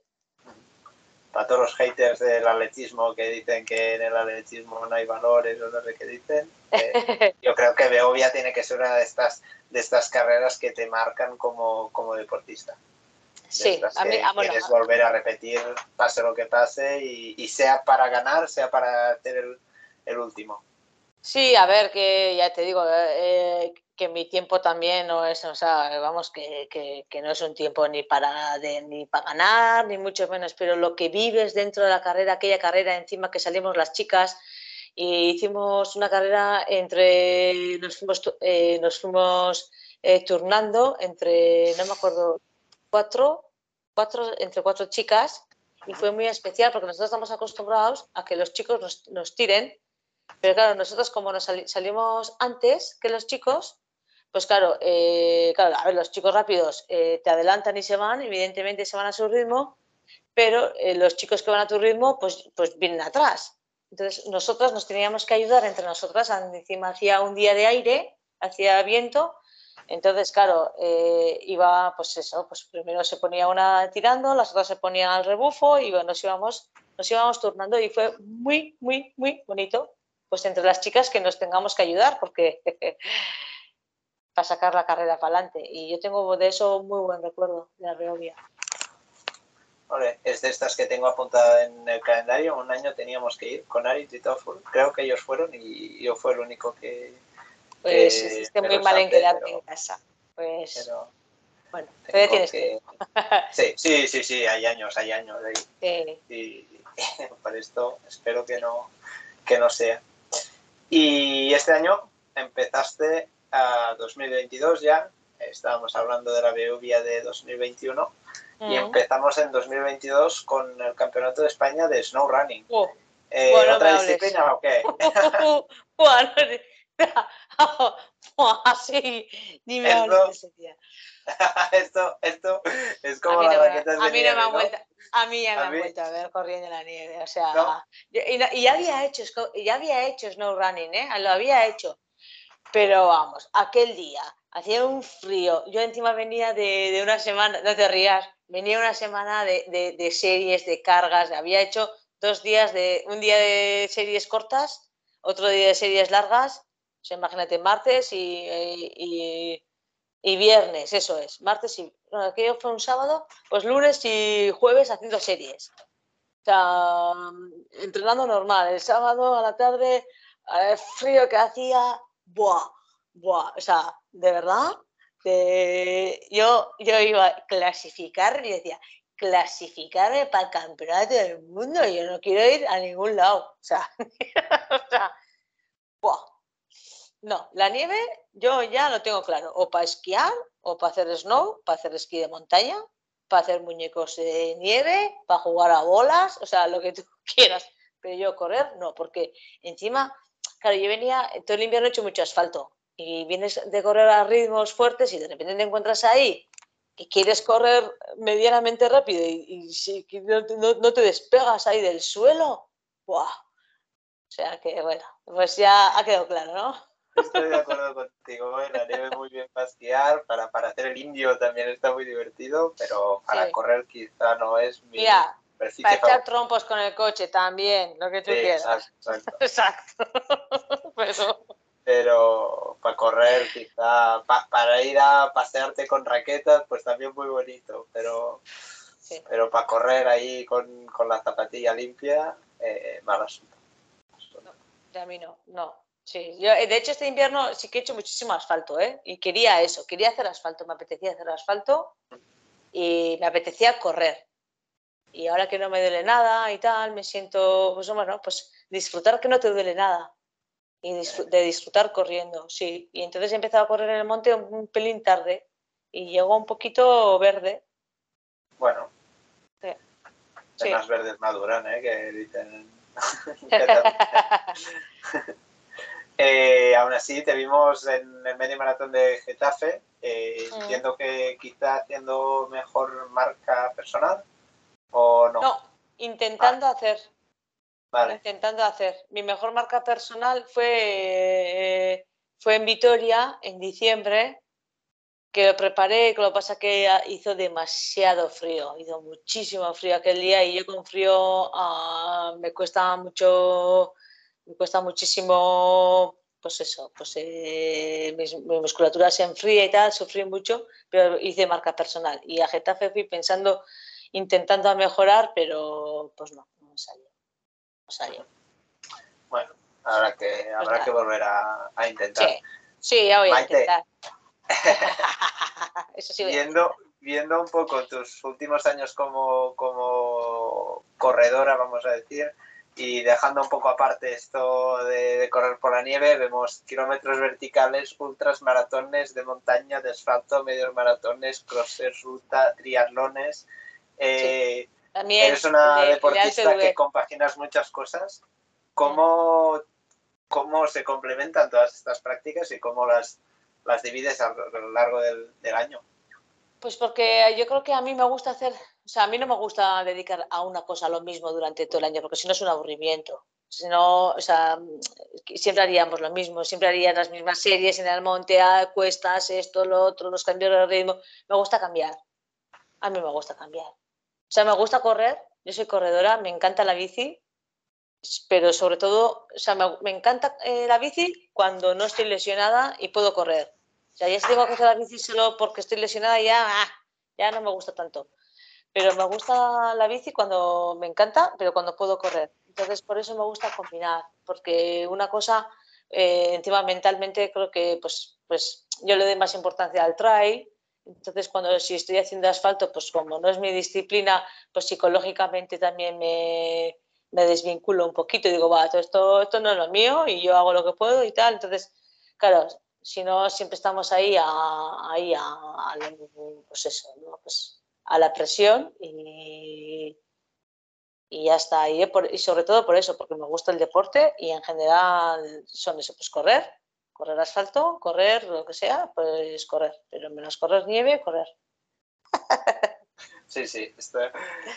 Para todos los haters del atletismo que dicen que en el atletismo no hay valores o no sé qué dicen, eh, yo creo que Beovia tiene que ser una de estas, de estas carreras que te marcan como, como deportista. Sí, a mí, a, bueno, quieres volver a repetir, pase lo que pase, y, y sea para ganar, sea para hacer el, el último. Sí, a ver, que ya te digo, eh, que mi tiempo también no es, o sea, vamos, que, que, que no es un tiempo ni para, de, ni para ganar, ni mucho menos, pero lo que vives dentro de la carrera, aquella carrera encima que salimos las chicas y hicimos una carrera entre, nos fuimos, eh, nos fuimos eh, turnando entre, no me acuerdo, cuatro, entre cuatro chicas y fue muy especial porque nosotros estamos acostumbrados a que los chicos nos, tiren pero claro, nosotros como nos salimos antes que los chicos, pues claro, eh, claro, a ver, los chicos rápidos eh, te adelantan y se van, evidentemente se van a su ritmo, pero eh, los chicos que van a tu ritmo, pues, pues vienen atrás. Entonces, nosotras nos teníamos que ayudar entre nosotras, encima hacía un día de aire, hacía viento, entonces, claro, eh, iba, pues eso, pues primero se ponía una tirando, las otras se ponían al rebufo y bueno, nos íbamos, nos íbamos turnando y fue muy, muy, muy bonito, pues entre las chicas que nos tengamos que ayudar, porque para sacar la carrera para adelante. Y yo tengo de eso muy buen recuerdo de la Beovia. Vale, es de estas que tengo apuntada en el calendario. Un año teníamos que ir con Aritz y todo. Creo que ellos fueron y yo fue el único que. Pues que hiciste muy mal en quedarte pero, en casa. Pues. Pero bueno, todavía tienes que. sí, sí, sí, sí, hay años, hay años ahí. Sí. Y, para esto espero que no, que no sea. Y este año empezaste a 2022 ya, estábamos hablando de la Beuvia de 2021 y empezamos en 2022 con el Campeonato de España de Snow Running. Oh. Eh, bueno, ¿Otra disciplina o qué? bueno, así, ni me ese día. esto, esto es como las raquetas de A mí nieve, no me han vuelto, a mí ya me han vuelto a ver corriendo en la nieve, o sea, ¿No? y, y, ya había hecho, ya había hecho snow running, ¿eh? Lo había hecho, pero vamos, aquel día hacía un frío, yo encima venía de, de una semana, no te rías, venía una semana de, de, de, series, de cargas, había hecho dos días de, un día de series cortas, otro día de series largas, O sea, imagínate, martes y, y, viernes, eso es. Martes y. No, aquello fue un sábado, pues lunes y jueves haciendo series. O sea, entrenando normal. El sábado a la tarde, el frío que hacía, ¡buah! ¡buah! O sea, de verdad, yo, yo iba a clasificar y decía, clasificarme para el campeonato del mundo, yo no quiero ir a ningún lado. O sea, no, la nieve yo ya lo tengo claro, o para esquiar, o para hacer snow, para hacer esquí de montaña, para hacer muñecos de nieve, para jugar a bolas, o sea, lo que tú quieras. Pero yo correr, no, porque encima, claro, yo venía, todo el invierno he hecho mucho asfalto y vienes de correr a ritmos fuertes y de repente te encuentras ahí que quieres correr medianamente rápido y, si no, te despegas ahí del suelo, ¡buah! O sea que, bueno, pues ya ha quedado claro, ¿no? Estoy de acuerdo contigo, ¿eh? la nieve muy bien para esquiar, para, para hacer el indio también está muy divertido, pero para correr quizá no es mi... Mira, para echar trompos con el coche también, lo que tú quieras. Exacto. exacto. pero pero para correr quizá, para ir a pasearte con raquetas, pues también muy bonito, pero, pero para correr ahí con, la zapatilla limpia, eh, mal asunto. No, de a mí no, no. Sí, yo, de hecho este invierno sí que he hecho muchísimo asfalto, ¿eh? Y quería eso, quería hacer asfalto, me apetecía hacer asfalto y me apetecía correr. Y ahora que no me duele nada y tal, me siento, pues bueno, pues disfrutar que no te duele nada y de disfrutar corriendo, sí. Y entonces he empezado a correr en el monte un, pelín tarde y llegó un poquito verde. Bueno. Sí. Más verdes maduran, ¿eh? Que dicen. eh, aún así, te vimos en el medio maratón de Getafe. Eh, mm. Entiendo que quizá haciendo mejor marca personal o no. No, intentando ah. hacer intentando hacer. Mi mejor marca personal fue, eh, fue en Vitoria, en diciembre, que lo preparé, que lo pasa que hizo demasiado frío, hizo muchísimo frío aquel día y yo con frío ah, me cuesta mucho, me cuesta muchísimo, pues eso, pues eh, mi, musculatura se enfría y tal, sufrí mucho, pero hice marca personal y a Getafe fui pensando, intentando mejorar, pero pues no, no me salió. Bueno, habrá que, habrá que volver a, intentar. Sí. ya voy a intentar. viendo, viendo un poco tus últimos años como, como corredora, vamos a decir, y dejando un poco aparte esto de, correr por la nieve, vemos kilómetros verticales, ultras, maratones de montaña, de asfalto, medios maratones, crosses, ruta, triatlones. Eh, Eres una deportista que compaginas muchas cosas. ¿Cómo, ¿Cómo se complementan todas estas prácticas y cómo las, las divides a lo largo del, año? Pues porque yo creo que a mí me gusta hacer, o sea, a mí no me gusta dedicar a una cosa lo mismo durante todo el año, porque si no es un aburrimiento. Si no, o sea, siempre haríamos lo mismo, siempre harías las mismas series en el monte, a cuestas, esto, lo otro, los cambios de ritmo. Me gusta cambiar. A mí me gusta cambiar. O sea, me gusta correr, yo soy corredora, me encanta la bici, pero sobre todo, o sea, me, encanta eh, la bici cuando no estoy lesionada y puedo correr. O sea, ya si tengo que hacer la bici solo porque estoy lesionada, ya, ah, ya no me gusta tanto. Pero me gusta la bici cuando me encanta, pero cuando puedo correr. Entonces, por eso me gusta combinar, porque una cosa, eh, encima mentalmente creo que pues, pues yo le doy más importancia al trail, entonces, cuando si estoy haciendo asfalto, pues como no es mi disciplina, pues psicológicamente también me, me desvinculo un poquito. Digo, va, esto, esto no es lo mío y yo hago lo que puedo y tal. Entonces, claro, si no, siempre estamos ahí a, ahí a, pues eso, pues a la presión y, y ya está. Y, y sobre todo por eso, porque me gusta el deporte y en general son eso, pues correr, correr asfalto, correr, lo que sea, pues correr, pero menos correr nieve, correr. Sí, sí,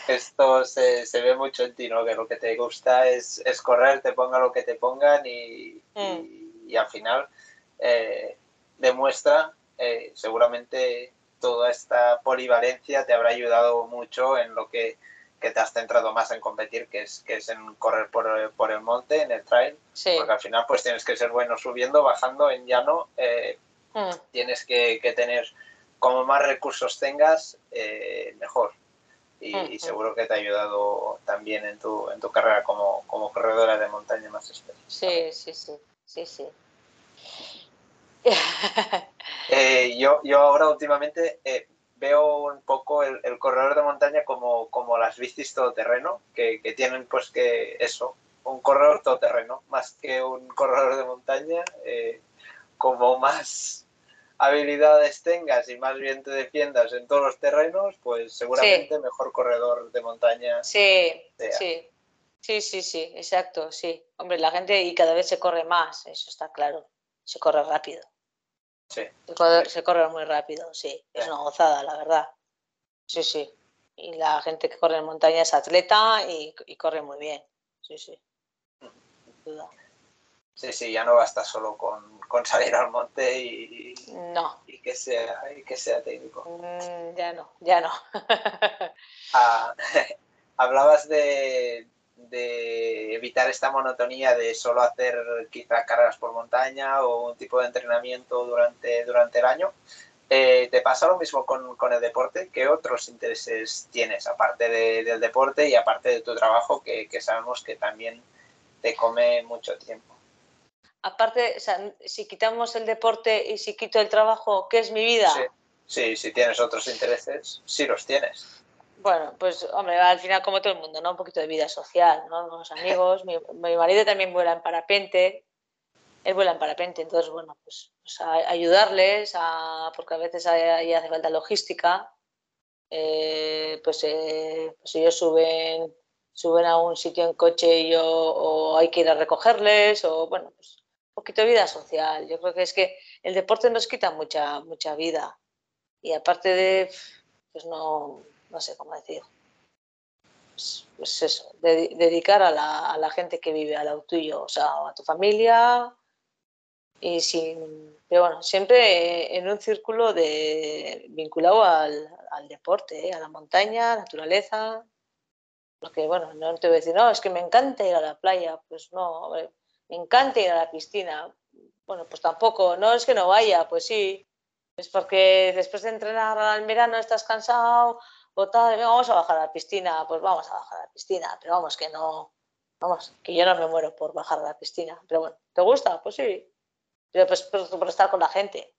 esto, se, ve mucho en ti, ¿no? Que lo que te gusta es, correr, te ponga lo que te pongan y, mm. al final eh, demuestra, eh, seguramente toda esta polivalencia te habrá ayudado mucho en lo que que te has centrado más en competir, que es, que es en correr por, por el monte, en el trail, porque al final pues tienes que ser bueno subiendo, bajando, en llano, eh, mm. tienes que, que, tener, como más recursos tengas, eh, mejor. Y, mm, mm. seguro que te ha ayudado también en tu, en tu carrera como, como corredora de montaña más especial. Sí, sí, sí, sí, sí. Eh, yo, yo ahora últimamente veo un poco el, corredor de montaña como, como las bicis todoterreno, que, que tienen pues que eso, un corredor todoterreno, más que un corredor de montaña, eh, como más habilidades tengas y más bien te defiendas en todos los terrenos, pues seguramente mejor corredor de montaña. Sí, sí, sí, sí, sí, exacto, sí. Hombre, la gente y cada vez se corre más, eso está claro, se corre rápido. Se corre, muy rápido, sí. Es una gozada, la verdad. Sí, sí. Y la gente que corre en montaña es atleta y, corre muy bien. Sí, sí. Sí, sí, ya no basta solo con, salir al monte y, no. y, que, sea, que sea técnico. Mm, ya no, ya no. Ah, hablabas de, de evitar esta monotonía de solo hacer quizá carreras por montaña o un tipo de entrenamiento durante, durante el año. Eh, ¿Te pasa lo mismo con, con, el deporte? ¿Qué otros intereses tienes aparte del deporte y aparte de tu trabajo que, que, sabemos que también te come mucho tiempo? Aparte, si quitamos el deporte y si quito el trabajo, ¿qué es mi vida? Sí, sí si tienes otros intereses, sí los tienes. Bueno, pues hombre, al final como todo el mundo, ¿no? Un poquito de vida social, ¿no? Los amigos, mi, marido también vuela en parapente, él vuela en parapente, entonces bueno, pues, pues ayudarles, porque a veces ahí hace falta logística, eh, pues, eh, pues ellos suben, suben a un sitio en coche y yo, o hay que ir a recogerles, o bueno, pues un poquito de vida social. Yo creo que es que el deporte nos quita mucha, mucha vida y aparte de, pues no no sé cómo decir. Pues, pues eso, dedicar a la, a la, gente que vive al lado tuyo, o sea, a tu familia y sin, pero bueno, siempre en un círculo de, vinculado al, al deporte, ¿eh? a la montaña, naturaleza, porque bueno, no te voy a decir, no, es que me encanta ir a la playa, pues no, me encanta ir a la piscina, bueno, pues tampoco, no es que no vaya, pues sí, es porque después de entrenar al verano estás cansado vamos a bajar a la piscina, pues vamos a bajar a la piscina, pero vamos, que no, vamos, que yo no me muero por bajar a la piscina, pero bueno, ¿te gusta? Pues sí, pero pues por, estar con la gente,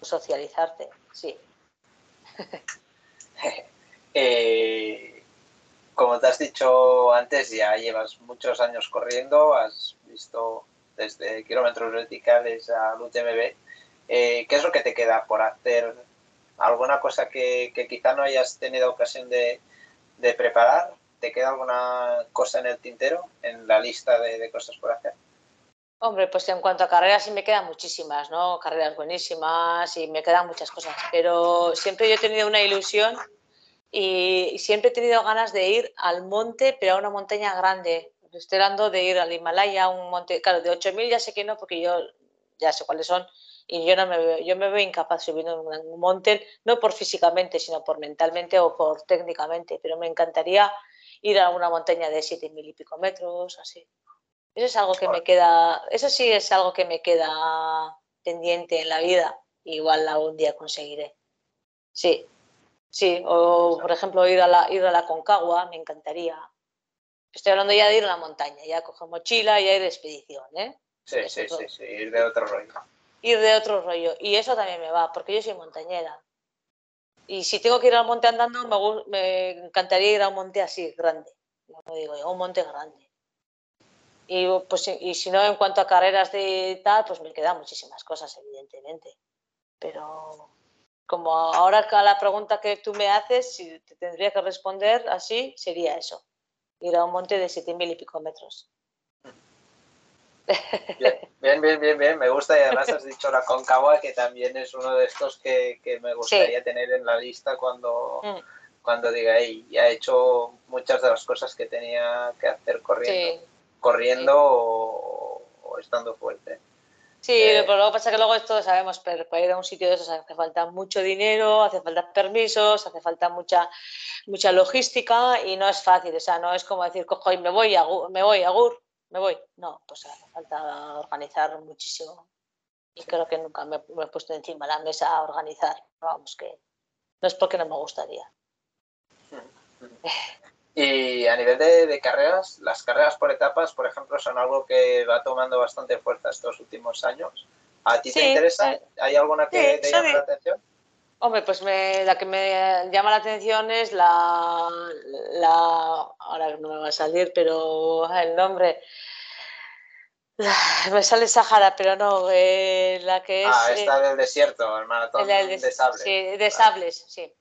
socializarte, sí. Eh, como te has dicho antes, ya llevas muchos años corriendo, has visto desde kilómetros verticales al UTMB. Eh, ¿Qué es lo que te queda por hacer ¿Alguna cosa que, quizá no hayas tenido ocasión de, preparar? ¿Te queda alguna cosa en el tintero, en la lista de, cosas por hacer? Hombre, pues en cuanto a carreras sí me quedan muchísimas, ¿no? Carreras buenísimas y me quedan muchas cosas, pero siempre yo he tenido una ilusión y siempre he tenido ganas de ir al monte, pero a una montaña grande. Estoy hablando de ir al Himalaya, un monte, claro, de 8.000 ya sé que no, porque yo ya sé cuáles son, y yo no me veo, yo me veo incapaz subiendo un monte, no por físicamente, sino por mentalmente o por técnicamente, pero me encantaría ir a una montaña de siete mil y pico metros, así. Eso es algo que me queda, eso sí es algo que me queda pendiente en la vida, igual algún día conseguiré. Sí, sí, o por ejemplo ir a la, ir a la Concagua, me encantaría. Estoy hablando ya de ir a la montaña, ya coger mochila y ir de expedición, ¿eh? Sí, sí, sí, sí, ir de otro rollo ir de otro rollo. Y eso también me va, porque yo soy montañera. Y si tengo que ir al monte andando, me, me encantaría ir a un monte así, grande. Como digo un monte grande. Y, pues, y si no, en cuanto a carreras de tal, pues me quedan muchísimas cosas, evidentemente. Pero como ahora a la pregunta que tú me haces, si te tendría que responder así, sería eso. Ir a un monte de siete mil y pico metros. Bien, bien, bien, bien, me gusta. Y además has dicho la Concagua que también es uno de estos que, me gustaría tener en la lista cuando, mm. cuando diga, y ya he hecho muchas de las cosas que tenía que hacer corriendo, corriendo O, estando fuerte. Sí, eh, pero que pasa que luego esto sabemos, pero para ir a un sitio de esos hace falta mucho dinero, hace falta permisos, hace falta mucha mucha logística y no es fácil, o sea, no es como decir, cojo y me voy a me voy a Gur, me voy. No, pues hace falta organizar muchísimo. Y creo que nunca me, he puesto encima de la mesa a organizar. Vamos, que no es porque no me gustaría. Y a nivel de, carreras, las carreras por etapas, por ejemplo, son algo que va tomando bastante fuerza estos últimos años. ¿A ti te interesa? Eh, ¿Hay alguna que te llame la atención? Hombre, pues la que me llama la atención es la, la, ahora no me va a salir, pero el nombre, me sale Sahara, pero no, eh, la que es... Ah, esta del desierto, el maratón de, sables. Sí, de sables, sí.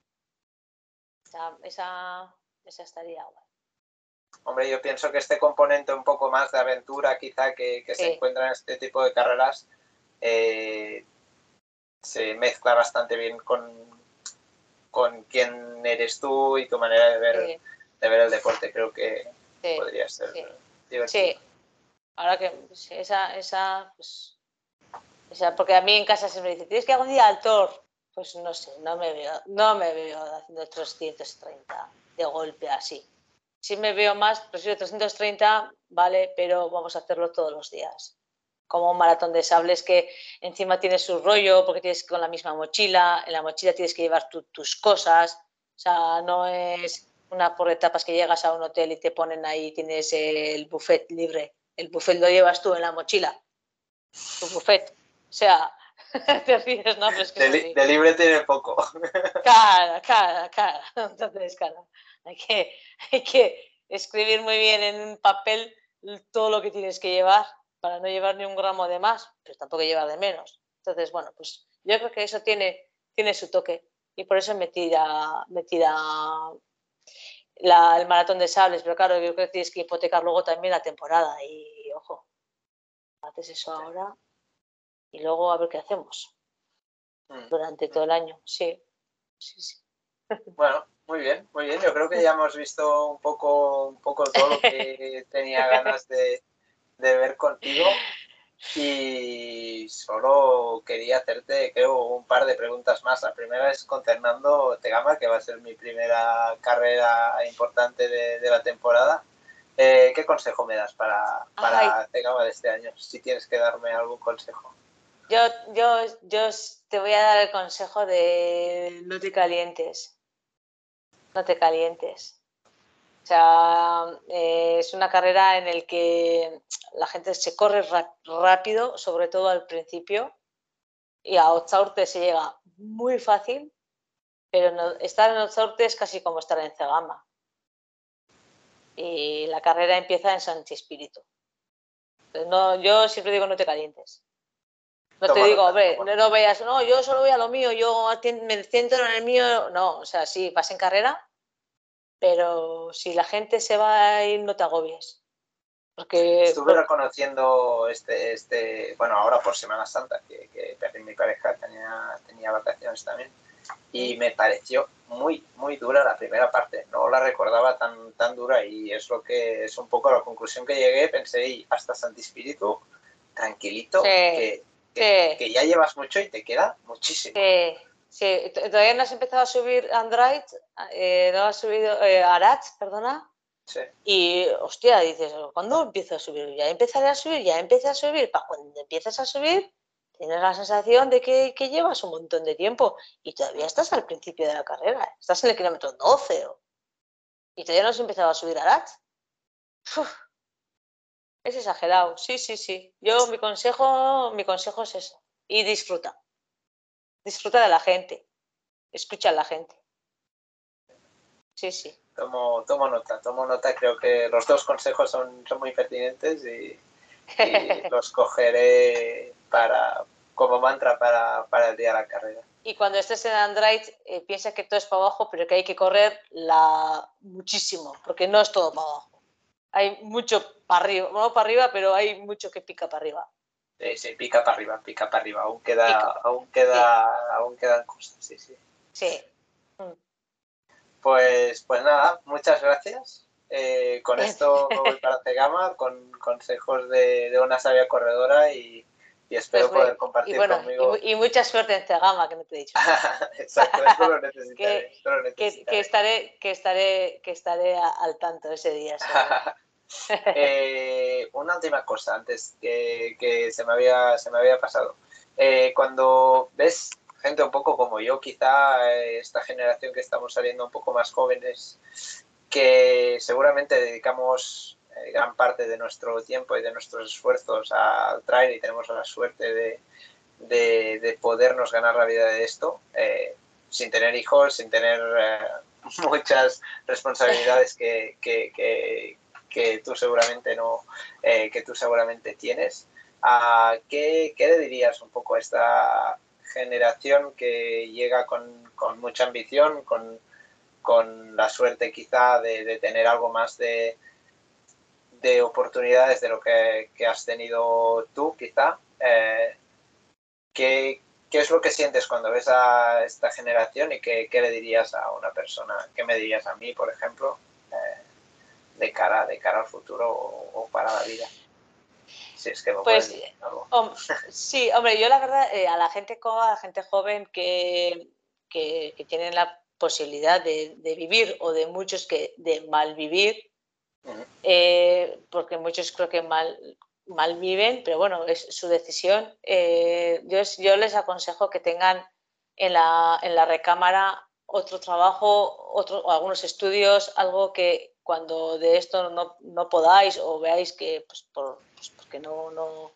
esa esa estaría guay. Hombre, yo pienso que este componente un poco más de aventura quizá que, se encuentra en este tipo de carreras eh, se mezcla bastante bien con, con quién eres tú y tu manera de ver, de ver el deporte. Creo que podría ser divertido. Sí, ahora que esa, esa, pues, esa, porque a mí en casa se me dice, tienes que algún día al Thor. Pues no sé, no me veo, no me veo haciendo 330 de golpe así. Si me veo más, prefiero 330, vale, pero vamos a hacerlo todos los días. Como un maratón de sables que encima tiene su rollo porque tienes con la misma mochila, en la mochila tienes que llevar tus cosas, o sea, no es una por etapas que llegas a un hotel y te ponen ahí, tienes el buffet libre. El buffet lo llevas tú en la mochila, tu buffet. O sea, te ríes, ¿no? de, libre tiene poco. Cara, cara, cara. Entonces, cara. Hay que, hay que escribir muy bien en un papel todo lo que tienes que llevar para no llevar ni un gramo de más, pero tampoco llevar de menos. Entonces, bueno, pues yo creo que eso tiene, tiene su toque y por eso me tira, me tira la, el maratón de sables, pero claro, yo creo que tienes que hipotecar luego también la temporada y, ojo, haces eso ahora y luego a ver qué hacemos mm. durante todo el año. Sí, sí, sí. Bueno, muy bien, muy bien. Yo creo que ya hemos visto un poco, un poco todo lo que tenía ganas de, ver contigo. Y solo quería hacerte, creo, un par de preguntas más. La primera es con Fernando Tegama, que va a ser mi primera carrera importante de, la temporada. Eh, ¿Qué consejo me das para, para Tegama de este año? Si tienes que darme algún consejo. Yo, yo, yo te voy a dar el consejo de no te calientes no te calientes. O sea, eh, es una carrera en la que la gente se corre rápido, sobre todo al principio, y a Otsaurte se llega muy fácil, pero estar en Otsaurte es casi como estar en Cegama. Y la carrera empieza en Sanchi Espíritu. No, yo siempre digo no te calientes. No te digo, hombre, no, veas, no, yo solo voy a lo mío, yo me centro en el mío. No, o sea, sí, vas en carrera, pero si la gente se va a ir, no te agobies. Porque, Estuve reconociendo este, este, bueno, ahora por Semana Santa, que, que mi pareja tenía, tenía vacaciones también, y me pareció muy, muy dura la primera parte. No la recordaba tan, tan dura y es lo que es un poco la conclusión que llegué. Pensé, y hasta Santi Espíritu, tranquilito, que, que, ya llevas mucho y te queda muchísimo. Sí, sí. todavía no has empezado a subir Android, eh, no has subido eh, perdona. Sí. Y, hostia, dices, ¿cuándo empiezo a subir? Ya empezaré a subir, ya empecé a subir. Para cuando empiezas a subir, tienes la sensación de que, llevas un montón de tiempo y todavía estás al principio de la carrera. Estás en el kilómetro 12 y todavía no has empezado a subir Arat. Es exagerado, sí, sí, sí. Yo mi consejo, mi consejo es eso. Y disfruta. Disfruta de la gente. Escucha a la gente. Sí, sí. Tomo, tomo nota, tomo nota. Creo que los dos consejos son, son muy pertinentes y, los cogeré para, como mantra para, para, el día de la carrera. Y cuando estés en Android, eh, piensa que todo es para abajo, pero que hay que correr la... muchísimo, porque no es todo para abajo hay mucho para arriba, no para arriba, pero hay mucho que pica para arriba. Sí, sí, pica para arriba, pica para arriba. Aún queda, aún queda, aún quedan cosas, sí, sí. Sí. Mm. Pues, pues nada, muchas gracias. Eh, con esto voy para Tegama, con consejos de, una sabia corredora y, y espero pues poder compartir conmigo. Y, mucha suerte en Cegama, que no te he dicho. Exacto, esto lo necesitaré. que, estaré, que, estaré, que estaré al tanto ese día. eh, una última cosa antes que, que, se, me había, se me había pasado. Eh, cuando ves gente un poco como yo, quizá eh, esta generación que estamos saliendo un poco más jóvenes, que seguramente dedicamos eh, gran parte de nuestro tiempo y de nuestros esfuerzos al trail y tenemos la suerte de, de, podernos ganar la vida de esto, eh, sin tener hijos, sin tener eh, muchas responsabilidades que, que, que, tú seguramente no, que tú seguramente tienes. ¿A ¿qué, ¿Qué le dirías un poco a esta generación que llega con, con mucha ambición, con, con la suerte quizá de, de tener algo más de, de oportunidades de lo que, has tenido tú, quizá. Eh, ¿qué, es lo que sientes cuando ves a esta generación y qué, le dirías a una persona? ¿Qué me dirías a mí, por ejemplo, eh, de, cara, de cara al futuro o, para la vida? Si es que me pues, algo. sí, hombre, yo la verdad, eh, a la gente a la gente joven que, que, tienen la posibilidad de, de, vivir o de muchos que de mal vivir, eh, porque muchos creo que mal, mal viven, pero bueno, es su decisión. Eh, yo, yo, les aconsejo que tengan en la, en la recámara otro trabajo, otro, o algunos estudios, algo que cuando de esto no, no podáis o veáis que pues, por, pues porque no, no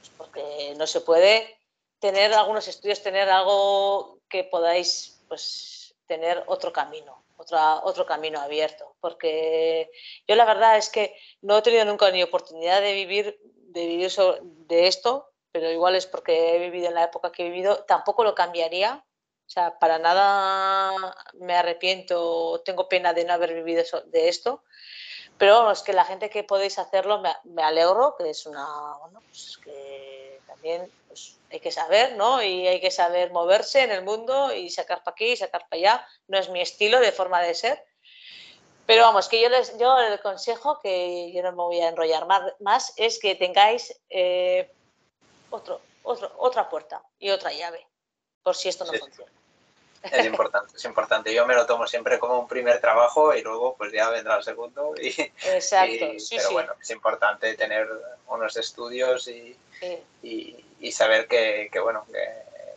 pues porque no se puede, tener algunos estudios, tener algo que podáis pues, tener otro camino otro camino abierto. Porque yo la verdad es que no he tenido nunca ni oportunidad de vivir, de vivir de esto, pero igual es porque he vivido en la época que he vivido, tampoco lo cambiaría. O sea, para nada me arrepiento, tengo pena de no haber vivido de esto. Pero es que la gente que podéis hacerlo, me, alegro, que es una, bueno, pues que también pues, hay que saber, ¿no? Y hay que saber moverse en el mundo y sacar para aquí y sacar para allá. No es mi estilo de forma de ser. Pero vamos, que yo les, yo el consejo, que yo no me voy a enrollar más, es que tengáis eh, otro, otro, otra puerta y otra llave, por si esto no funciona. Es importante, es importante. Yo me lo tomo siempre como un primer trabajo y luego pues ya vendrá el segundo. Y, Exacto, pero bueno, es importante tener unos estudios y, y, saber que, bueno,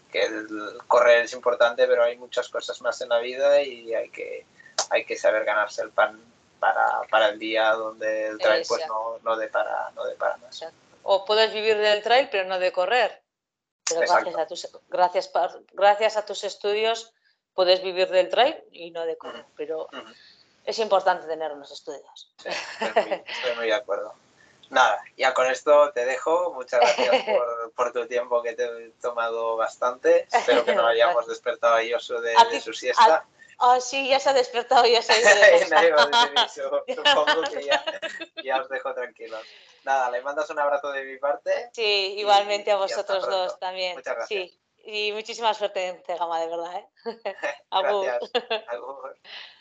que, el correr es importante, pero hay muchas cosas más en la vida y hay que, hay que saber ganarse el pan para, para el día donde el trail pues no, no de para, no de para más. O puedes vivir del trail, pero no de correr. Pero gracias a, tus, gracias, gracias a tus estudios puedes vivir del trail y no de correr. Pero es importante tener unos estudios. estoy muy de acuerdo. Nada, ya con esto te dejo. Muchas gracias por, tu tiempo que te he tomado bastante. Espero que no hayamos despertado a Yosu de, su siesta. Ah, sí, ya se ha despertado, ya se ha ido. Supongo que ya, os dejo tranquilos. Nada, le mandas un abrazo de mi parte. Sí, igualmente a vosotros dos también. Muchas gracias. Sí, y muchísima suerte en Tegama, de verdad. ¿eh? gracias.